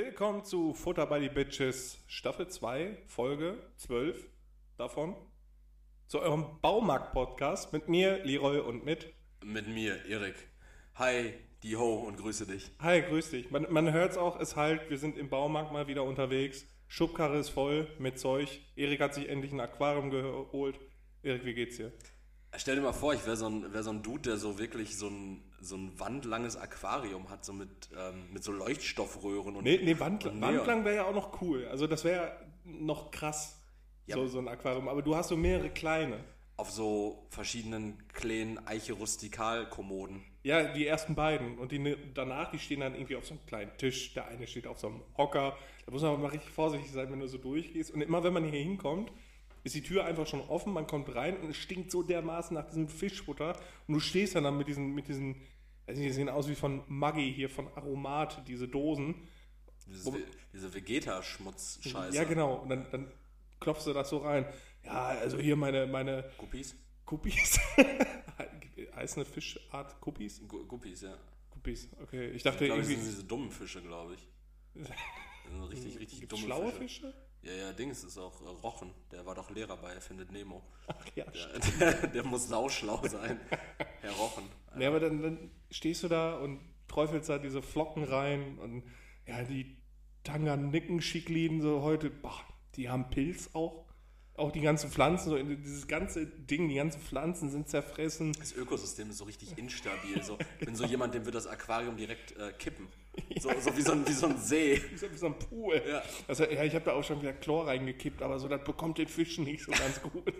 Willkommen zu Futter by the Bitches Staffel 2, Folge 12 davon. Zu eurem Baumarkt-Podcast mit mir, Leroy und mit. Mit mir, Erik. Hi, die Ho und grüße dich. Hi, grüß dich. Man, man hört es auch, es halt, wir sind im Baumarkt mal wieder unterwegs. Schubkarre ist voll mit Zeug. Erik hat sich endlich ein Aquarium geholt. Erik, wie geht's dir? Stell dir mal vor, ich wäre so, ein, wär so ein Dude, der so wirklich so ein, so ein wandlanges Aquarium hat, so mit, ähm, mit so Leuchtstoffröhren und. Nee, nee Wand, und Wandlang wäre ja auch noch cool. Also das wäre noch krass, Ja. so, so ein Aquarium. Aber du hast so mehrere kleine. Auf so verschiedenen kleinen Eiche-Rustikal-Kommoden. Ja, die ersten beiden. Und die ne- danach, die stehen dann irgendwie auf so einem kleinen Tisch. Der eine steht auf so einem Hocker. Da muss man aber mal richtig vorsichtig sein, wenn du so durchgehst. Und immer wenn man hier hinkommt, ist die Tür einfach schon offen. Man kommt rein und es stinkt so dermaßen nach diesem Fischfutter. Und du stehst dann, dann mit diesen, mit diesen, nicht, die sehen aus wie von Maggi hier, von Aromat, diese Dosen. Dieses, Wo- diese Vegeta-Schmutz-Scheiße. Ja, genau. Und dann, dann klopfst du das so rein. Ja, also hier meine, meine Guppies? Guppies. heißt eine Fischart Guppies? Gu- Guppies, ja. Guppies, okay. Ich Ich dachte glaube, das irgendwie. sind diese dummen Fische, glaube ich. Das sind richtig, richtig dumme schlaue Fische. Fische? Ja, ja, Dings ist auch äh, Rochen. Der war doch Lehrer bei Erfindet Nemo. Ach ja, Der, der, der muss sauschlau sein. Herr Rochen. Ja, aber dann, dann stehst du da und träufelst da diese Flocken rein und ja, die Tanganicken-Schikliden so heute, boah, die haben Pilz auch. Auch die ganzen Pflanzen, so dieses ganze Ding, die ganzen Pflanzen sind zerfressen. Das Ökosystem ist so richtig instabil. So, ich bin so jemand, dem wird das Aquarium direkt äh, kippen. So, so, wie so ein, wie so ein See. Wie so, wie so ein Pool. Ja. Also, ja, ich habe da auch schon wieder Chlor reingekippt, aber so, das bekommt den Fischen nicht so ganz gut.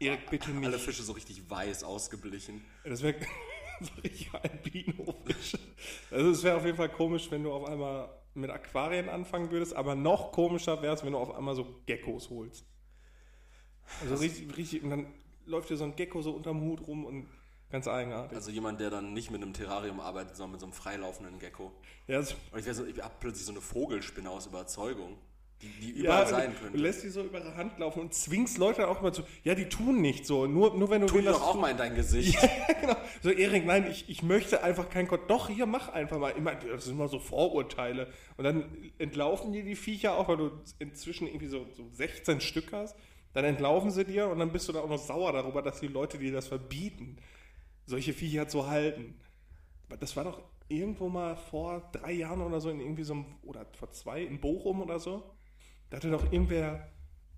Erik, bitte nicht. Alle Fische so richtig weiß ausgeblichen. Das wäre so richtig Albino-Fisch. Also es wäre auf jeden Fall komisch, wenn du auf einmal mit Aquarien anfangen würdest, aber noch komischer wäre es, wenn du auf einmal so Geckos holst. Also richtig, richtig, und dann läuft dir so ein Gecko so unterm Hut rum und ganz eigenartig. Also jemand, der dann nicht mit einem Terrarium arbeitet, sondern mit so einem freilaufenden Gecko. ja, also, Und ich, so, ich hab plötzlich so eine Vogelspinne aus Überzeugung, die, die überall sein du könnte. lässt die so über ihre Hand laufen und zwingst Leute auch immer zu, ja, die tun nicht so, nur, nur wenn du Tu das doch auch mal in dein Gesicht. genau. So, Erik, nein, ich, ich möchte einfach kein Gott. Doch, hier, mach einfach mal. Immer, das sind immer so Vorurteile. Und dann entlaufen dir die Viecher auch, weil du inzwischen irgendwie so, so 16 Stück hast. Dann entlaufen sie dir und dann bist du da auch noch sauer darüber, dass die Leute dir das verbieten, solche Viecher zu halten. Aber das war doch irgendwo mal vor drei Jahren oder so in irgendwie so einem, oder vor zwei, in Bochum oder so. Da hatte doch irgendwer,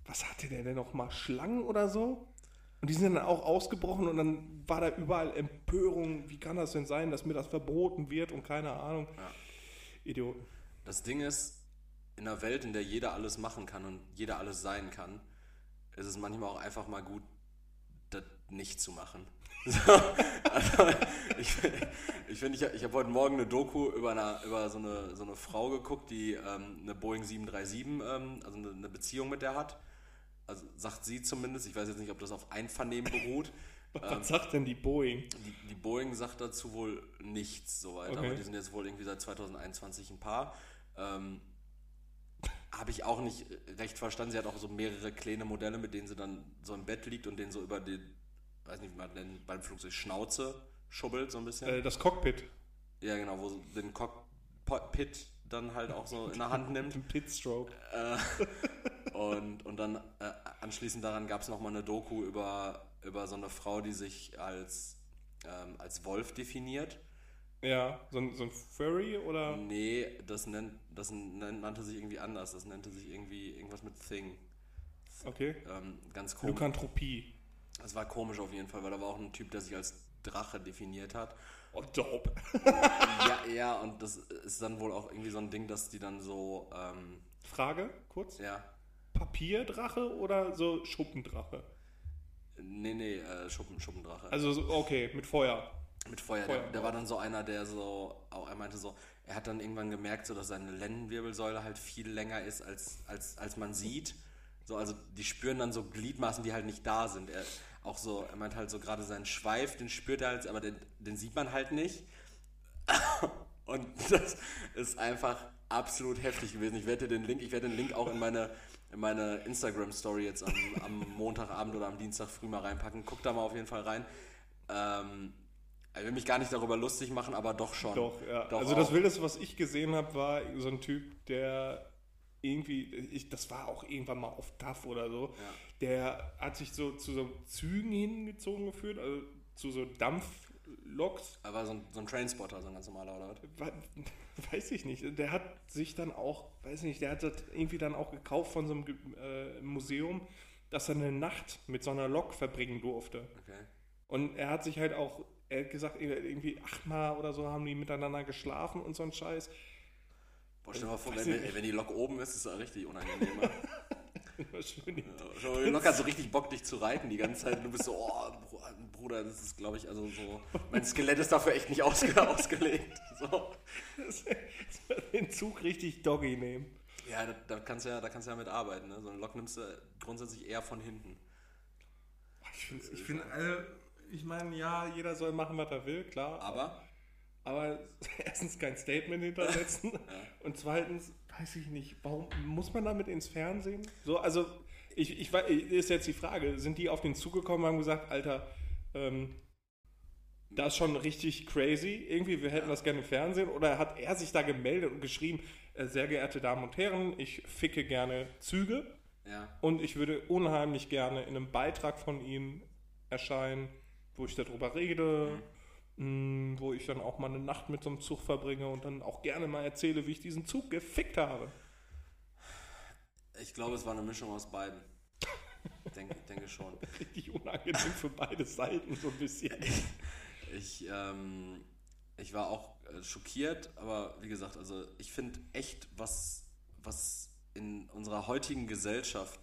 was hatte der denn noch mal, Schlangen oder so? Und die sind dann auch ausgebrochen und dann war da überall Empörung. Wie kann das denn sein, dass mir das verboten wird und keine Ahnung. Idioten. Das Ding ist, in einer Welt, in der jeder alles machen kann und jeder alles sein kann, ist es manchmal auch einfach mal gut, das nicht zu machen. So, also, ich ich finde, ich, ich habe heute Morgen eine Doku über, eine, über so, eine, so eine Frau geguckt, die ähm, eine Boeing 737, ähm, also eine, eine Beziehung mit der hat. Also sagt sie zumindest, ich weiß jetzt nicht, ob das auf Einvernehmen beruht. Was sagt denn die Boeing? Die, die Boeing sagt dazu wohl nichts soweit, Okay. aber die sind jetzt wohl irgendwie seit 2021 ein Paar. Ähm, Habe ich auch nicht recht verstanden. Sie hat auch so mehrere kleine Modelle, mit denen sie dann so im Bett liegt und den so über den, weiß nicht, wie man nennt, beim Flugzeug Schnauze schubbelt so ein bisschen. Äh, das Cockpit. ja, genau, wo sie den Cockpit dann halt auch so in der Hand nimmt. Im Pitstroke. Äh, und, und dann äh, anschließend daran gab es nochmal eine Doku über, über so eine Frau, die sich als, ähm, als Wolf definiert. Ja, so ein, so ein Furry oder? Nee, das, nennt, das nennt, nannte sich irgendwie anders. Das nannte sich irgendwie irgendwas mit Thing. Okay. Ähm, ganz komisch. Lukantropie. Das war komisch auf jeden Fall, weil da war auch ein Typ, der sich als Drache definiert hat. Oh, dope. ja, ja, und das ist dann wohl auch irgendwie so ein Ding, dass die dann so, ähm, Frage, kurz. ja, Papierdrache oder so Schuppendrache? nee, nee, äh, Schuppen, Schuppendrache. Also, so, okay, mit Feuer. Mit Feuer. Feuer, der, der war dann so einer, der so, auch er meinte so, er hat dann irgendwann gemerkt, so, dass seine Lendenwirbelsäule halt viel länger ist, als, als, als man sieht. So, also die spüren dann so Gliedmaßen, die halt nicht da sind. Er, auch so, er meint halt so gerade seinen Schweif, den spürt er halt, aber den, den sieht man halt nicht. Und das ist einfach absolut heftig gewesen. Ich werde den Link, ich werde den Link auch in meine, in meine Instagram-Story jetzt am, am Montagabend oder am Dienstag früh mal reinpacken. Guck da mal auf jeden Fall rein. Ähm, Ich will mich gar nicht darüber lustig machen, aber doch schon. Doch, ja. Doch also das auch. Wildeste, was ich gesehen habe, war so ein Typ, der irgendwie, ich, das war auch irgendwann mal auf TAF oder so, Ja. der hat sich so zu so Zügen hingezogen gefühlt, also zu so Dampfloks. Aber so ein, so ein Trainspotter, so ein ganz normaler, oder was? Wa- Weiß ich nicht. Der hat sich dann auch, weiß nicht, der hat das irgendwie dann auch gekauft von so einem äh, Museum, dass er eine Nacht mit so einer Lok verbringen durfte. Okay. Und er hat sich halt auch, er hat gesagt, irgendwie achtmal oder so haben die miteinander geschlafen und so ein Scheiß. Boah, stell dir mal vor, wenn, nicht. wenn die Lok oben ist, ist das richtig unangenehm. ne? Schön. Ja, Lok hat so richtig Bock, dich zu reiten die ganze Zeit. Und du bist so, oh, Bru- Bruder, das ist, glaube ich, also so, mein Skelett ist dafür echt nicht ausge ausgelegt. So. Den Zug richtig doggy nehmen. Ja, da, da kannst du ja, da kannst du ja mit arbeiten. Ne? So eine Lok nimmst du grundsätzlich eher von hinten. Ich finde, ich, find, also, ich meine, ja, jeder soll machen, was er will, klar. Aber? Aber erstens kein Statement hintersetzen und zweitens weiß ich nicht, warum muss man damit ins Fernsehen? So, also ich, ich weiß, ist jetzt die Frage, sind die auf den Zug gekommen und haben gesagt, Alter, ähm, das ist schon richtig crazy, irgendwie, wir hätten das gerne im Fernsehen? Oder hat er sich da gemeldet und geschrieben, äh, sehr geehrte Damen und Herren, ich ficke gerne Züge ja, und ich würde unheimlich gerne in einem Beitrag von Ihnen erscheinen, wo ich darüber rede, mh, wo ich dann auch mal eine Nacht mit so einem Zug verbringe und dann auch gerne mal erzähle, wie ich diesen Zug gefickt habe. ich glaube, es war eine Mischung aus beiden. Denke, denke schon. Richtig unangenehm für beide Seiten so ein bisschen. Ich, ähm, ich war auch äh, schockiert, aber wie gesagt, also ich finde echt, was, was in unserer heutigen Gesellschaft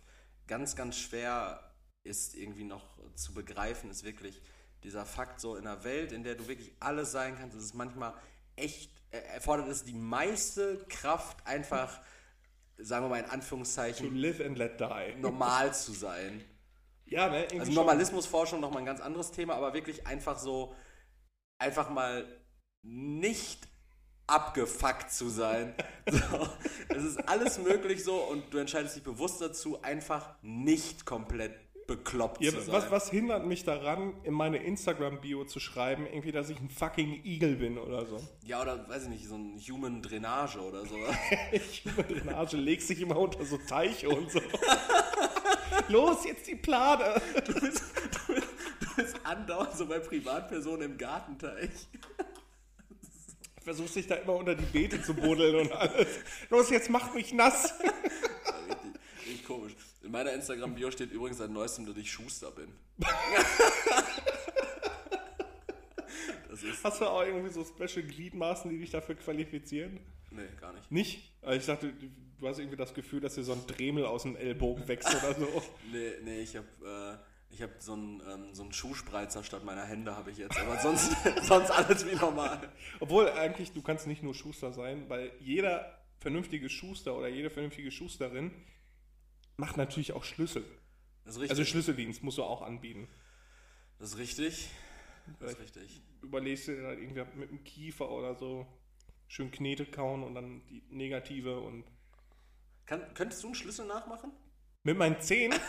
ganz, ganz schwer ist, irgendwie noch zu begreifen, ist wirklich dieser Fakt, so in einer Welt, in der du wirklich alles sein kannst, ist es manchmal echt, äh, erfordert es die meiste Kraft, einfach, sagen wir mal in To Anführungszeichen, live and let die. normal zu sein. Ja, ne? irgendwie Also. Normalismusforschung nochmal ein ganz anderes Thema, aber wirklich einfach so, einfach mal nicht abgefuckt zu sein. So, es ist alles möglich so und du entscheidest dich bewusst dazu, einfach nicht komplett bekloppt Ja, zu sein. was, was hindert mich daran, in meine Instagram-Bio zu schreiben, irgendwie, dass ich ein fucking Igel bin oder so? Ja, oder weiß ich nicht, so ein Human Drainage oder so. Ich über den Arsch legst dich immer unter so Teiche und so. Los, jetzt die Plane. Du bist, du bist, du bist andauernd so bei Privatpersonen im Gartenteich. Versuchst dich da immer unter die Beete zu buddeln und alles. Los, jetzt mach mich nass. Richtig, richtig komisch. In meiner Instagram-Bio steht übrigens seit neuestem, dass ich Schuster bin. Das ist. Hast du auch irgendwie so Special Gliedmaßen, die dich dafür qualifizieren? Nee, gar nicht. Nicht? Also ich dachte, du hast irgendwie das Gefühl, dass dir so ein Dremel aus dem Ellbogen wächst oder so. Nee, nee, ich hab, äh, ich hab so einen ähm, so einen Schuhspreizer statt meiner Hände habe ich jetzt. Aber sonst, sonst alles wie normal. Obwohl eigentlich, du kannst nicht nur Schuster sein, weil jeder vernünftige Schuster oder jede vernünftige Schusterin macht natürlich auch Schlüssel. Also Schlüsseldienst musst du auch anbieten. das ist richtig. Das ist richtig. überlegst du dir dann irgendwie mit dem Kiefer oder so schön Knete kauen und dann die negative und Kann, könntest du einen Schlüssel nachmachen? mit meinen Zähnen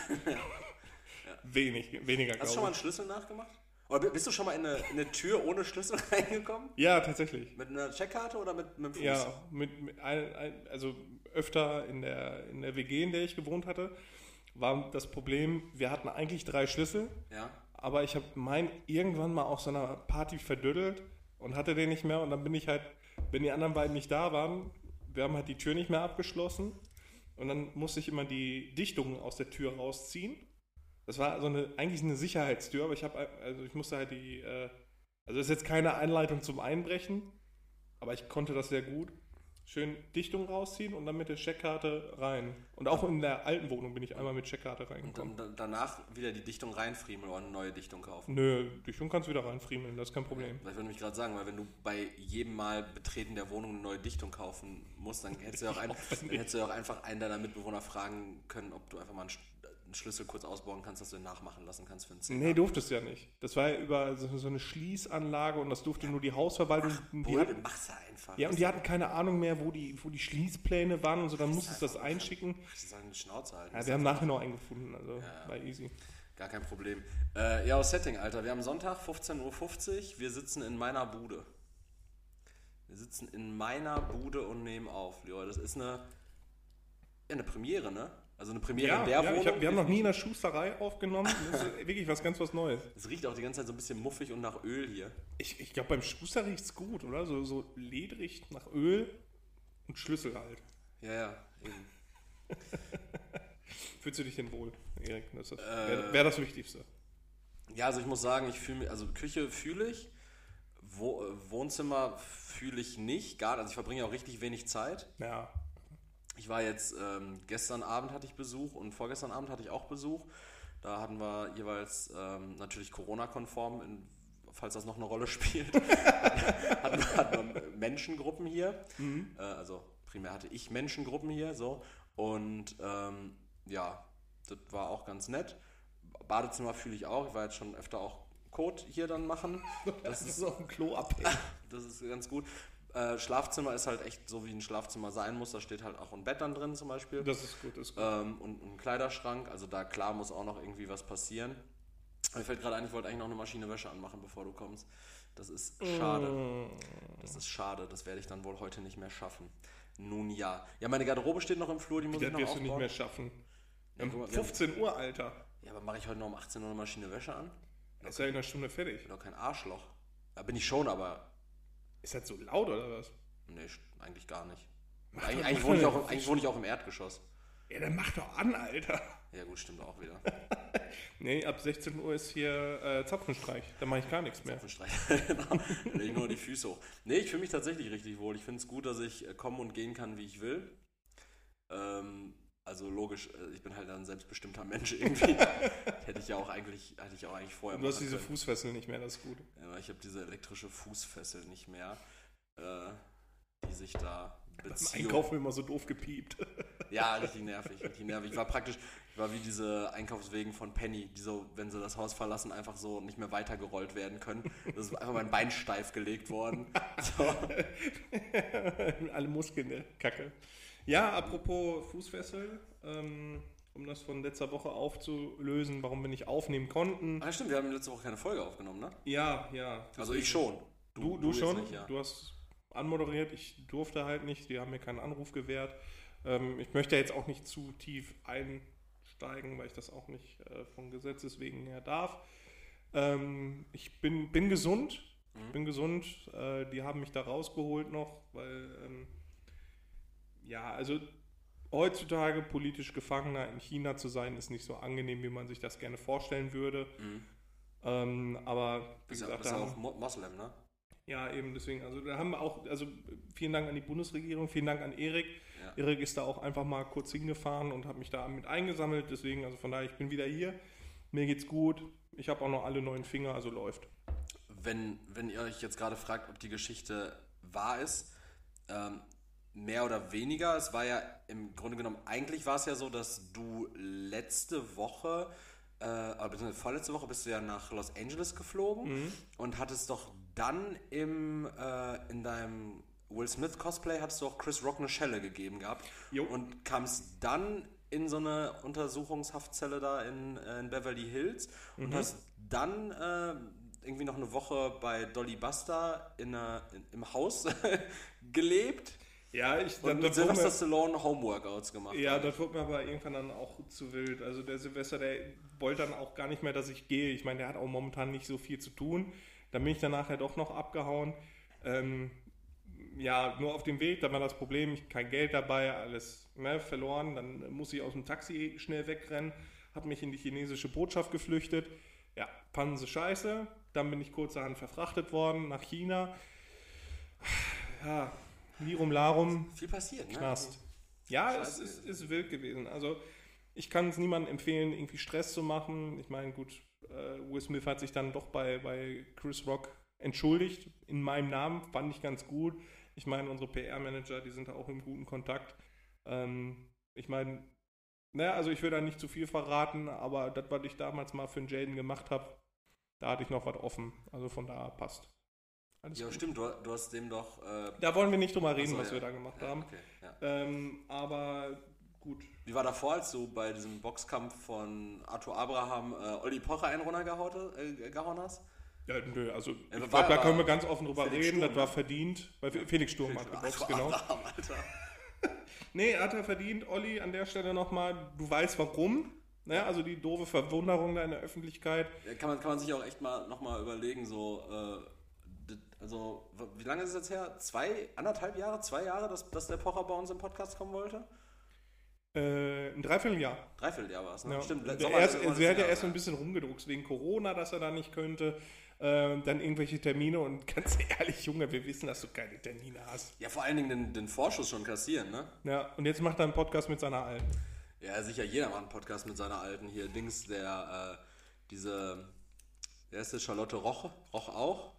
wenig, weniger Hast du schon mal einen Schlüssel nachgemacht? Oder bist du schon mal in eine, in eine Tür ohne Schlüssel reingekommen? Ja, tatsächlich. Mit einer Checkkarte oder mit, mit dem Fuß? Ja, mit, mit ein, ein, also öfter in der, in der WG, in der ich gewohnt hatte, war das Problem, wir hatten eigentlich drei Schlüssel, Ja. aber ich habe meinen irgendwann mal auf so einer Party verdüttelt und hatte den nicht mehr und dann bin ich halt, wenn die anderen beiden nicht da waren, wir haben halt die Tür nicht mehr abgeschlossen und dann musste ich immer die Dichtung aus der Tür rausziehen. Das war so eine, eigentlich eine Sicherheitstür, aber ich habe, also ich musste halt die, äh, also das ist jetzt keine Einleitung zum Einbrechen, aber ich konnte das sehr gut. Schön Dichtung rausziehen und dann mit der Checkkarte rein. Und auch in der alten Wohnung bin ich einmal mit Checkkarte Und reingekommen. dann, dann, danach wieder die Dichtung reinfriemeln oder eine neue Dichtung kaufen. Nö, Dichtung kannst du wieder reinfriemeln, das ist kein Problem. Ich würde mich gerade sagen, weil wenn du bei jedem Mal Betreten der Wohnung eine neue Dichtung kaufen musst, dann hättest du ja auch, ein, hättest du auch einfach einen deiner Mitbewohner fragen können, ob du einfach mal einen, einen Schlüssel kurz ausbauen kannst, dass du ihn nachmachen lassen kannst für einen Zehner. Nee, durftest ja nicht. Das war ja über so, eine Schließanlage und das durfte nur die Hausverwaltung. Die Bruder, hatten, mach's ja einfach. ja, und die hatten keine Ahnung mehr, wo die, wo die Schließpläne waren und so, dann musstest du das einschicken. Ich sagen, die Schnauze halten. Ja, wir haben nachher noch einen gefunden, also Ja. war easy. Gar kein Problem. Äh, ja, aus Setting, Alter. Wir haben Sonntag, 15.50 Uhr. Wir sitzen in meiner Bude. Wir sitzen in meiner Bude und nehmen auf, Leroy. Das ist eine, ja, eine Premiere, ne? Also eine Premiere Ja, in der ja Wohnung. hab, wir haben noch nie in der Schusterei aufgenommen. Das ist wirklich was ganz was Neues. Es riecht auch die ganze Zeit so ein bisschen muffig und nach Öl hier. Ich, ich glaube, beim Schuster riecht es gut, oder? So, so ledrig nach Öl und Schlüssel halt. Ja, ja. Eben. Fühlst du dich denn wohl, Erik? Das Äh. wäre wär das Wichtigste. Ja, also ich muss sagen, ich fühle mich, also Küche fühle ich, Wo, Wohnzimmer fühle ich nicht, gar, also ich verbringe auch richtig wenig Zeit. Ja. Ich war jetzt, ähm, gestern Abend hatte ich Besuch und vorgestern Abend hatte ich auch Besuch. Da hatten wir jeweils ähm, natürlich Corona-konform, falls das noch eine Rolle spielt, hatten, wir- hatten wir Menschengruppen hier. Äh, also primär hatte ich Menschengruppen hier, so. Und ähm, ja, das war auch ganz nett. Badezimmer fühle ich auch. Ich war jetzt schon öfter auch Code hier dann machen. Das ist auf dem Klo abhängen. Das ist ganz gut. Äh, Schlafzimmer ist halt echt so, wie ein Schlafzimmer sein muss. Da steht halt auch ein Bett dann drin zum Beispiel. Das ist gut, das ist gut. Ähm, und ein Kleiderschrank. Also da klar muss auch noch irgendwie was passieren. Mir fällt gerade ein, ich wollte eigentlich noch eine Maschine Wäsche anmachen, bevor du kommst. Das ist schade. Das ist schade. Das werde ich dann wohl heute nicht mehr schaffen. Nun ja. Ja, meine Garderobe steht noch im Flur, die muss ich Das noch wirst du nicht aufbauen. mehr schaffen. Ja, Um guck mal, wir haben- 15 Uhr, Alter. Ja, aber mache ich heute noch um 18 Uhr eine Maschine Wäsche an? Ist ja in einer Stunde fertig. Ich bin doch kein Arschloch. Da bin ich schon, aber Ist das so laut oder was? nee, eigentlich gar nicht. Mach Eigentlich, wohne auch, eigentlich wohne ich auch im Erdgeschoss. Ja, dann mach doch an, Alter. Ja gut, stimmt auch wieder. Nee, ab 16 Uhr ist hier äh, Zapfenstreich. Da mache ich gar nichts mehr. Zapfenstreich. genau. Dann ich nur die Füße hoch. Nee, ich fühle mich tatsächlich richtig wohl. Ich finde es gut, dass ich äh, kommen und gehen kann, wie ich will. Ähm, also logisch, äh, ich bin halt ein selbstbestimmter Mensch irgendwie. hätte ich ja auch eigentlich, hätte ich auch eigentlich vorher Du hast diese können. Fußfessel nicht mehr, das ist gut. Ja, ich habe diese elektrische Fußfessel nicht mehr, äh, die sich da Beim Beziehung... Einkaufen immer so doof gepiept. Ja, richtig nervig, richtig nervig. Ich war praktisch, ich war wie diese Einkaufswegen von Penny, die so, wenn sie das Haus verlassen, einfach so nicht mehr weitergerollt werden können. Das ist einfach mein Bein steif gelegt worden. So. Alle Muskeln, ne? Kacke. Ja, apropos Fußfessel, ähm, um das von letzter Woche aufzulösen, warum wir nicht aufnehmen konnten. Ah, stimmt, wir haben letzte Woche keine Folge aufgenommen, ne? Ja, ja. Also ich schon. Du, du, jetzt schon? nicht, ja. Du hast anmoderiert, ich durfte halt nicht, die haben mir keinen Anruf gewährt. Ähm, ich möchte jetzt auch nicht zu tief einsteigen, weil ich das auch nicht äh, von Gesetzes wegen her darf. Ähm, ich bin, bin gesund, Mhm. bin gesund. Äh, die haben mich da rausgeholt noch, weil, ähm, ja, also heutzutage politisch Gefangener in China zu sein, ist nicht so angenehm, wie man sich das gerne vorstellen würde. Mhm. Ähm, aber wie gesagt, bist auch Mo- Moslem, ne? ja, eben deswegen. Also da haben wir auch, also vielen Dank an die Bundesregierung, vielen Dank an Erik. Ja. Erik ist da auch einfach mal kurz hingefahren und hat mich da mit eingesammelt. Deswegen, also von daher, ich bin wieder hier. Mir geht's gut. Ich habe auch noch alle neuen Finger, also läuft. Wenn, wenn ihr euch jetzt gerade fragt, ob die Geschichte wahr ist, ähm, mehr oder weniger, es war ja im Grunde genommen, eigentlich war es ja so, dass du letzte Woche, äh, beziehungsweise vorletzte Woche bist du ja nach Los Angeles geflogen und hattest doch dann im, äh, in deinem Will Smith Cosplay hattest du auch Chris Rock eine Schelle gegeben gehabt Jo. und kamst dann in so eine Untersuchungshaftzelle da in, äh, in Beverly Hills und hast dann äh, irgendwie noch eine Woche bei Dolly Buster in einer, in, im Haus gelebt Ja, ich und mit Sylvester mir, Stallone Homeworkouts gemacht. ja, das wurde mir aber irgendwann dann auch zu wild. Also der Silvester, der wollte dann auch gar nicht mehr, dass ich gehe. Ich meine, der hat auch momentan nicht so viel zu tun. Dann bin ich dann nachher doch noch abgehauen. Ähm, ja, nur auf dem Weg, da war das Problem, ich kein Geld dabei, alles ne, verloren. Dann muss ich aus dem Taxi schnell wegrennen, habe mich in die chinesische Botschaft geflüchtet. Ja, sie scheiße. Dann bin ich kurzerhand verfrachtet worden nach China. Ja, Lirum Larum, Viel passiert, ne? Knast. Ja, es ist, ist wild gewesen. Also ich kann es niemandem empfehlen, irgendwie Stress zu machen. Ich meine, gut, äh, Will Smith hat sich dann doch bei, bei Chris Rock entschuldigt. In meinem Namen fand ich ganz gut. Ich meine, unsere PR-Manager, die sind da auch im guten Kontakt. Ähm, ich meine, naja, also ich will da nicht zu viel verraten, aber das, was ich damals mal für den Jaden gemacht habe, da hatte ich noch was offen. Also von da passt. Alles Ja, gut. stimmt, du, du hast dem doch. Äh, Da wollen wir nicht drüber reden, achso, was ja. wir da gemacht ja, haben. Okay, ja. Ähm, aber gut. Wie war davor, als du bei diesem Boxkampf von Arthur Abraham äh, Olli Pocher einen runtergehauen äh, gehauen hast? Ja, nö, also ich glaube, da können wir ganz offen drüber Felix reden. Sturm, das war ne? verdient. Weil Felix Sturm hat geboxt, genau. Abraham, Alter. Nee, hat er verdient, Olli, an der Stelle nochmal. Du weißt warum. Ne? Also die doofe Verwunderung da in der Öffentlichkeit. Kann, man, kann man sich auch echt mal nochmal überlegen, so, äh, also, wie lange ist es jetzt her? Zwei, anderthalb Jahre, zwei Jahre, dass, dass der Pocher bei uns im Podcast kommen wollte? Äh, ein Dreivierteljahr. Dreivierteljahr war es, ne? Ja. Stimmt, der Sommer erst, sie hat ja erst so ein bisschen rumgedruckt wegen Corona, dass er da nicht könnte. Äh, dann irgendwelche Termine und ganz ehrlich, Junge, wir wissen, dass du keine Termine hast. Ja, vor allen Dingen den, den Vorschuss schon kassieren, ne? Ja, und jetzt macht er einen Podcast mit seiner Alten. Ja, sicher, jeder macht einen Podcast mit seiner alten hier. Dings, der, äh, diese, wer ist Charlotte Roche? Roch auch?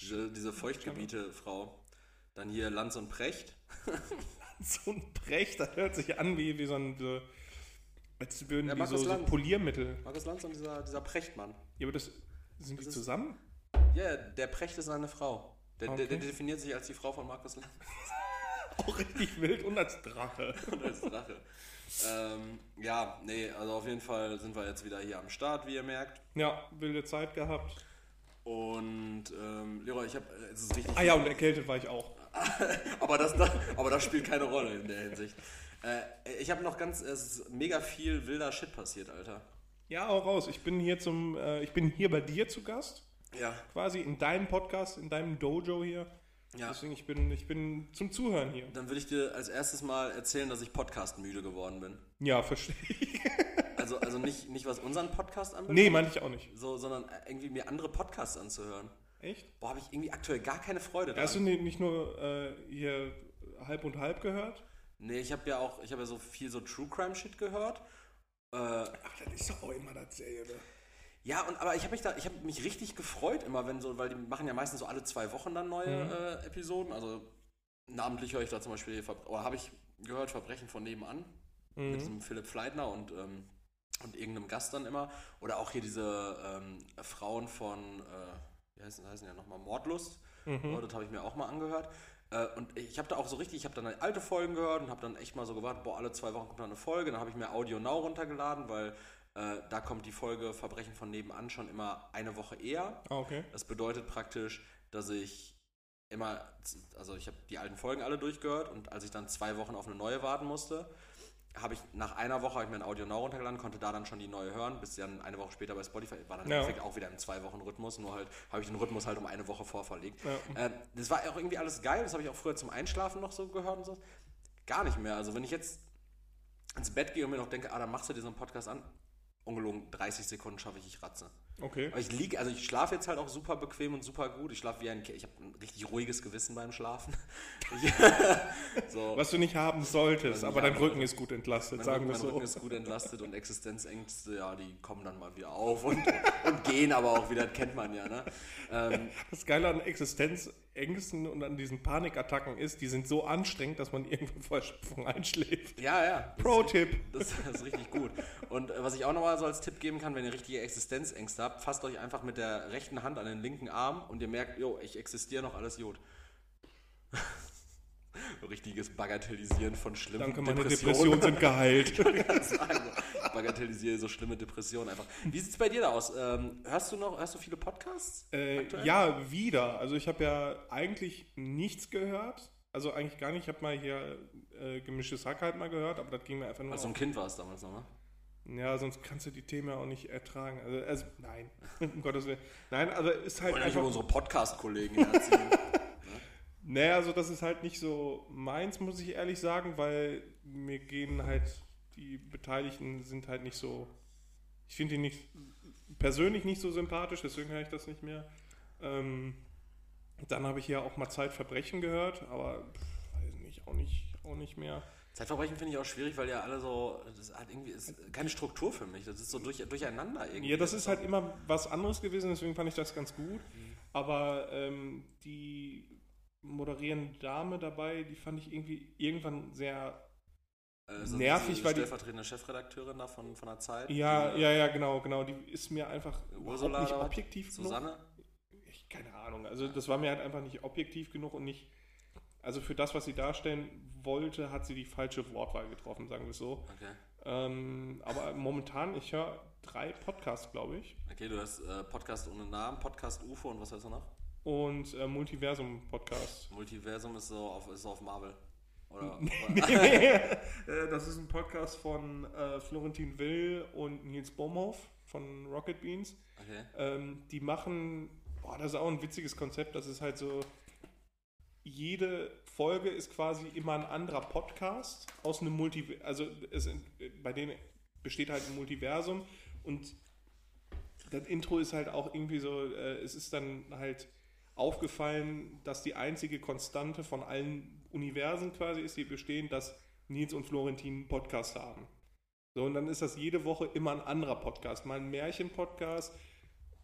Diese, diese Feuchtgebiete-Frau. Dann hier Lanz und Precht. So ein Brecht, das hört sich an wie, wie so ein. So, als würden Ja, die so, so Lanz. Poliermittel. Markus Lanz und dieser, dieser Prechtmann. Ja, aber das. Sind die ist- zusammen? Ja, der Precht ist seine Frau. Der, der, der Okay. definiert sich als die Frau von Markus Lanz Auch richtig wild und als Drache. und als Drache. ähm, ja, nee, also auf jeden Fall sind wir jetzt wieder hier am Start, wie ihr merkt. Ja, wilde Zeit gehabt. Und ähm, Leroy, ich habe, es ist wichtig. Ah ja, und erkältet war ich auch. aber, das, das, aber das spielt keine Rolle in der Hinsicht. Äh, ich habe noch ganz, es ist mega viel wilder Shit passiert, Alter. Ja, auch raus. Ich bin hier zum, äh, ich bin hier bei dir zu Gast, Ja, quasi in deinem Podcast, in deinem Dojo hier. Ja. Deswegen ich bin, ich bin zum Zuhören hier. Dann will ich dir als erstes mal erzählen, dass ich Podcast müde geworden bin. Ja, verstehe ich. Also, also nicht, nicht was unseren Podcast anbelangt, Nee, meinte ich auch nicht. so, sondern irgendwie mir andere Podcasts anzuhören. Echt? Boah, habe ich irgendwie aktuell gar keine Freude Hast du dran. ni- nicht nur äh, hier halb und halb gehört? Nee, ich habe ja auch, ich habe ja so viel so True Crime Shit gehört. Äh, Ach, das ist doch auch immer dasselbe. Ja, und aber ich habe mich da, ich habe mich richtig gefreut immer, wenn so, weil die machen ja meistens so alle zwei Wochen dann neue Mhm. äh, Episoden. Also namentlich höre ich da zum Beispiel, oder habe ich gehört, Verbrechen von nebenan mit Mhm. diesem Philipp Fleitner und, ähm, und irgendeinem Gast dann immer. Oder auch hier diese ähm, Frauen von, äh, wie heißen, heißen ja nochmal, Mordlust. Mhm. Ja, das habe ich mir auch mal angehört. Äh, und ich habe da auch so richtig, ich habe dann alte Folgen gehört und habe dann echt mal so gewartet, boah, alle zwei Wochen kommt da eine Folge. Dann habe ich mir Audio Now runtergeladen, weil äh, da kommt die Folge Verbrechen von nebenan schon immer eine Woche eher. Ah, okay. Das bedeutet praktisch, dass ich immer, also ich habe die alten Folgen alle durchgehört und als ich dann zwei Wochen auf eine neue warten musste, habe ich nach einer Woche ich mir ein Audio Now runtergeladen, konnte da dann schon die neue hören, bis dann eine Woche später bei Spotify war dann im Ja. Endeffekt auch wieder im zwei Wochen Rhythmus, nur halt habe ich den Rhythmus halt um eine Woche vorverlegt. Ja. Ähm, das war auch irgendwie alles geil, das habe ich auch früher zum Einschlafen noch so gehört und so. Gar nicht mehr. Also wenn ich jetzt ins Bett gehe und mir noch denke, ah, dann machst du dir so einen Podcast an, ungelogen 30 Sekunden schaffe ich, ich ratze. Okay. Aber ich liege, also ich schlafe jetzt halt auch super bequem und super gut. Ich schlafe wie ein Kind. Ich habe ein richtig ruhiges Gewissen beim Schlafen. So, Was du nicht haben solltest, aber dein Rücken ist gut entlastet, mein, sagen wir mein so. Rücken ist gut entlastet und Existenzängste, ja, die kommen dann mal wieder auf und, und gehen aber auch wieder, das kennt man ja, ne? Ähm, Das Geile an Existenzängsten und an diesen Panikattacken ist, die sind so anstrengend, dass man irgendwann vor Erschöpfung einschläft. ja, ja. Pro-Tipp. Das, das ist richtig gut. Und äh, was ich auch nochmal so als Tipp geben kann, wenn ihr richtige Existenzängste habt, fasst euch einfach mit der rechten Hand an den linken Arm und ihr merkt, jo, ich existiere noch, alles gut. Richtiges Bagatellisieren von schlimmen Danke, meine Depressionen. Depressionen sind geheilt. Ich bagatellisiere so schlimme Depressionen einfach. Wie sieht es bei dir da aus? Ähm, hörst du noch, hörst du viele Podcasts? Äh, ja, wieder. Also ich habe ja eigentlich nichts gehört. Also eigentlich gar nicht. Ich habe mal hier äh, gemischtes Hack halt mal gehört, aber das ging mir einfach nur Als du ein. Kind warst damals noch, ne? Ja, sonst kannst du die Themen ja auch nicht ertragen. Also, also nein, um Gottes Willen. Nein, also ist halt nicht einfach... unsere Podcast-Kollegen herziehen. Naja, also das ist halt nicht so meins, muss ich ehrlich sagen, weil mir gehen halt die Beteiligten sind halt nicht so. Ich finde die nicht persönlich nicht so sympathisch, deswegen höre ich das nicht mehr. Ähm, dann habe ich ja auch mal Zeitverbrechen gehört, aber pff, weiß nicht, auch nicht, auch nicht mehr. Zeitverbrechen finde ich auch schwierig, weil ja alle so, das hat irgendwie ist keine Struktur für mich. Das ist so durch, durcheinander irgendwie. Ja, das ist halt immer was anderes gewesen, deswegen fand ich das ganz gut. Aber ähm, die moderierende Dame dabei, die fand ich irgendwie irgendwann sehr Äh, so nervig, diese weil die- stellvertretende Chefredakteurin da von, von der Zeit. Ja, die, ja, ja, genau, genau. Die ist mir einfach Ursula nicht objektiv genug. Susanne? Ich, keine Ahnung. Also das war mir halt einfach nicht objektiv genug und nicht also für das, was sie darstellen wollte, hat sie die falsche Wortwahl getroffen, sagen wir es so. Okay. Ähm, aber momentan, ich höre drei Podcasts, glaube ich. Okay, du hast äh, Podcast ohne Namen, Podcast UFO und was heißt noch? Und äh, Multiversum-Podcast. Multiversum ist so auf, ist so auf Marvel. Oder, Äh, das ist ein Podcast von äh, Florentin Will und Nils Bomhoff von Rocket Beans. okay. Ähm, die machen, boah, das ist auch ein witziges Konzept, das ist halt so, jede Folge ist quasi immer ein anderer Podcast aus einem Multi, also es, bei denen besteht halt ein Multiversum und das Intro ist halt auch irgendwie so, äh, es ist dann halt aufgefallen, dass die einzige Konstante von allen Universen quasi ist, die bestehen, dass Nils und Florentin einen Podcast haben. So, und dann ist das jede Woche immer ein anderer Podcast. Mal ein Märchen-Podcast,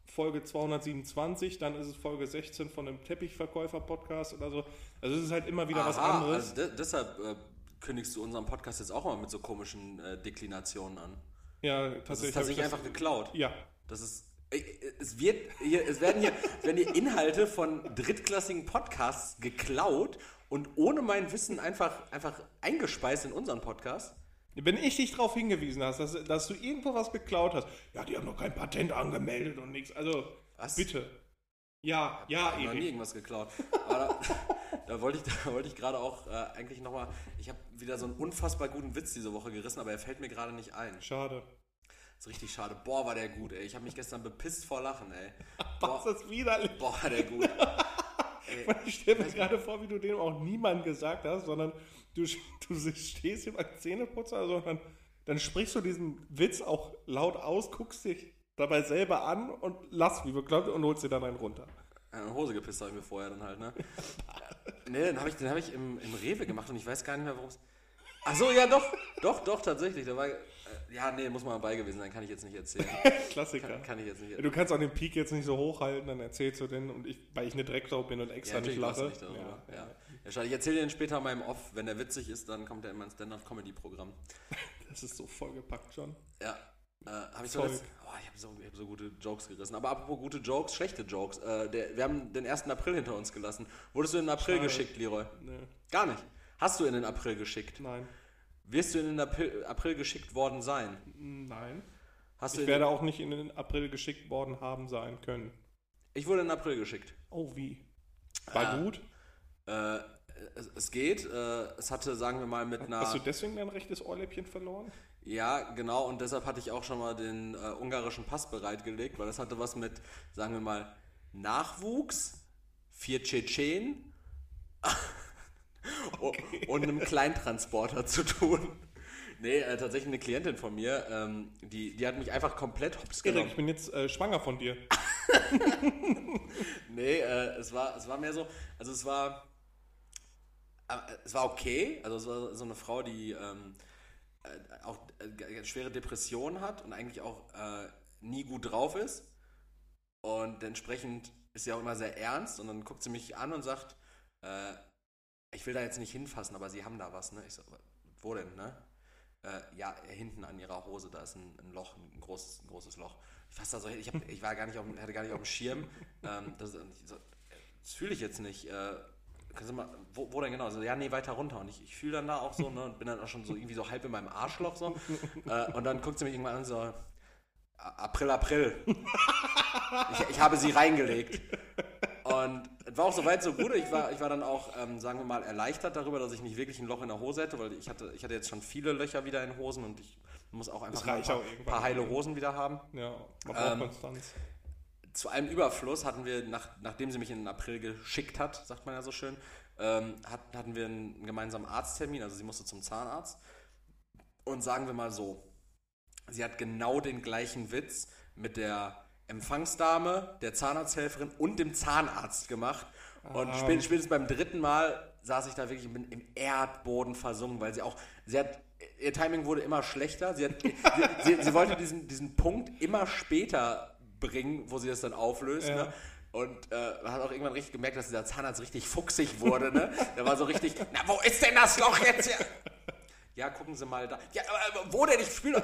Folge 227, dann ist es Folge 16 von einem Teppichverkäufer-Podcast oder so. Also es ist halt immer wieder was Aha, anderes. Also de deshalb äh, kündigst du unseren Podcast jetzt auch mal mit so komischen äh, Deklinationen an. ja, Das ist tatsächlich. tatsächlich einfach geklaut. ja, Das ist. Äh, Es, wird hier, es, werden hier, es werden hier Inhalte von drittklassigen Podcasts geklaut und ohne mein Wissen einfach, einfach eingespeist in unseren Podcast. Wenn ich dich darauf hingewiesen hast, dass, dass du irgendwo was geklaut hast, ja, die haben noch kein Patent angemeldet und nichts. Also, Was? bitte. Ja, ja, Ich habe nie irgendwas geklaut. Aber da, da wollte ich, da wollte ich gerade auch äh, eigentlich nochmal. Ich habe wieder so einen unfassbar guten Witz diese Woche gerissen, aber er fällt mir gerade nicht ein. Schade. Ist richtig schade. Boah, war der gut, ey. Ich habe mich gestern bepisst vor Lachen, ey. Boah, ist widerlich? boah war der gut. Ey, Ich stelle mir gerade vor, wie du dem auch niemand gesagt hast, sondern du, du stehst hier beim Zähneputzer und dann, sprichst du diesen Witz auch laut aus, guckst dich dabei selber an und lass wie bekloppt und holst dir dann einen runter. Eine Hose gepisst habe ich mir vorher dann halt, ne? nee, den habe ich, den hab ich im, im Rewe gemacht und ich weiß gar nicht mehr, worum es. Ach so, ja, doch, doch, doch, tatsächlich. Da war, ja, nee, muss man dabei gewesen sein, kann ich jetzt nicht erzählen. Klassiker. Kann, kann ich jetzt nicht erzählen. Du kannst auch den Peak jetzt nicht so hochhalten, dann erzählst du den und ich, weil ich eine Drecksau bin und extra nicht natürlich lache. ich darüber. Ja, ja. schade. Ich erzähle dir den später mal im Off. Wenn der witzig ist, dann kommt er in mein Stand-Up-Comedy-Programm. Das ist so vollgepackt schon. Ja. Äh, habe ich so, letzt- oh, ich habe so, ich hab so gute Jokes gerissen. Aber apropos gute Jokes, schlechte Jokes. Äh, der, wir haben den 1. April hinter uns gelassen. Wurdest du in den April Schade. geschickt, Leroy? Nee, Gar nicht. Hast du in den April geschickt? nein. Wirst du in den April, April geschickt worden sein? Nein. Hast du Ich werde auch nicht in den April geschickt worden haben sein können. ich wurde in den April geschickt. Oh, wie? War Ah. gut? Äh, es, es geht. Äh, es hatte, sagen wir mal, mit einer. Hast du deswegen dein rechtes Ohrläppchen verloren? Ja, genau, und deshalb hatte ich auch schon mal den äh, ungarischen Pass bereitgelegt, weil das hatte was mit, sagen wir mal, Nachwuchs, vier Tschetschenen o- und einem Kleintransporter zu tun. Nee, äh, tatsächlich eine Klientin von mir, ähm, die, die hat mich einfach komplett hops Erik, genommen. ich bin jetzt äh, schwanger von dir. Nee, äh, es, war, es war mehr so, also es war, äh, es war okay, also es war so eine Frau, die ähm, äh, auch äh, schwere Depressionen hat und eigentlich auch nie gut drauf ist und entsprechend ist sie auch immer sehr ernst und dann guckt sie mich an und sagt, äh, ich will da jetzt nicht hinfassen, aber sie haben da was, ne? Ich so, wo denn, ne? Äh, ja, hinten an ihrer Hose, da ist ein, ein Loch, ein großes, ein großes Loch. Ich fass da so hin, ich, hab, ich war gar nicht auf, hatte gar nicht auf dem Schirm. Ähm, das, so, das fühle ich jetzt nicht. Äh, können Sie mal, wo, wo denn genau? So, ja, nee, weiter runter. Und ich, ich fühle dann da auch so, ne, und bin dann auch schon so irgendwie so halb in meinem Arschloch so. Äh, und dann guckt sie mich irgendwann an und so, "A- April, April. Ich, ich habe sie reingelegt. Und es war auch soweit so gut. Ich war, ich war dann auch, ähm, sagen wir mal, erleichtert darüber, dass ich nicht wirklich ein Loch in der Hose hätte, weil ich hatte, ich hatte jetzt schon viele Löcher wieder in Hosen und ich muss auch einfach ein paar, auch paar heile Hosen wieder haben. Ja, mach Ähm, Konstanz. Zu einem Überfluss hatten wir, nach, nachdem sie mich in den April geschickt hat, sagt man ja so schön, ähm, hat, hatten wir einen gemeinsamen Arzttermin, also sie musste zum Zahnarzt. Und sagen wir mal so, sie hat genau den gleichen Witz mit der Empfangsdame, der Zahnarzthelferin und dem Zahnarzt gemacht. Und Ah. spät, spätestens beim dritten Mal saß ich da wirklich im, im Erdboden versungen, weil sie auch, sie hat, ihr Timing wurde immer schlechter. Sie, hat, sie, sie, sie wollte diesen, diesen Punkt immer später bringen, wo sie das dann auflöst. Ja. Ne? Und äh, man hat auch irgendwann richtig gemerkt, dass dieser Zahnarzt richtig fuchsig wurde. Ne? Der war so richtig, na, wo ist denn das Loch jetzt hier? Ja, gucken Sie mal da. Ja, aber wo denn? Ich spüle.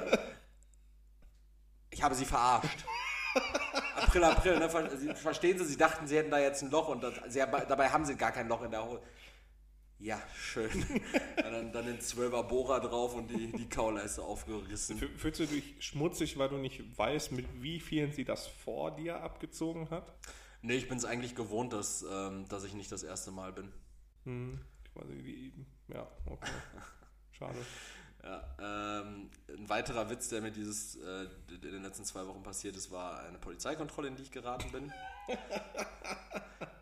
Ich habe Sie verarscht. April, April, ne? Sie, verstehen Sie, Sie dachten, Sie hätten da jetzt ein Loch und das, Sie, dabei haben Sie gar kein Loch in der Hose. Ja, schön. dann, dann den 12er Bohrer drauf und die, die Kauleiste aufgerissen. Fühlst du dich schmutzig, weil du nicht weißt, mit wie vielen sie das vor dir abgezogen hat? Nee, ich bin es eigentlich gewohnt, dass, ähm, dass ich nicht das erste Mal bin. Hm, quasi wie, ja, okay. Schade. Ja, ähm, ein weiterer Witz, der mir dieses äh, in den letzten zwei Wochen passiert ist, war eine Polizeikontrolle, in die ich geraten bin.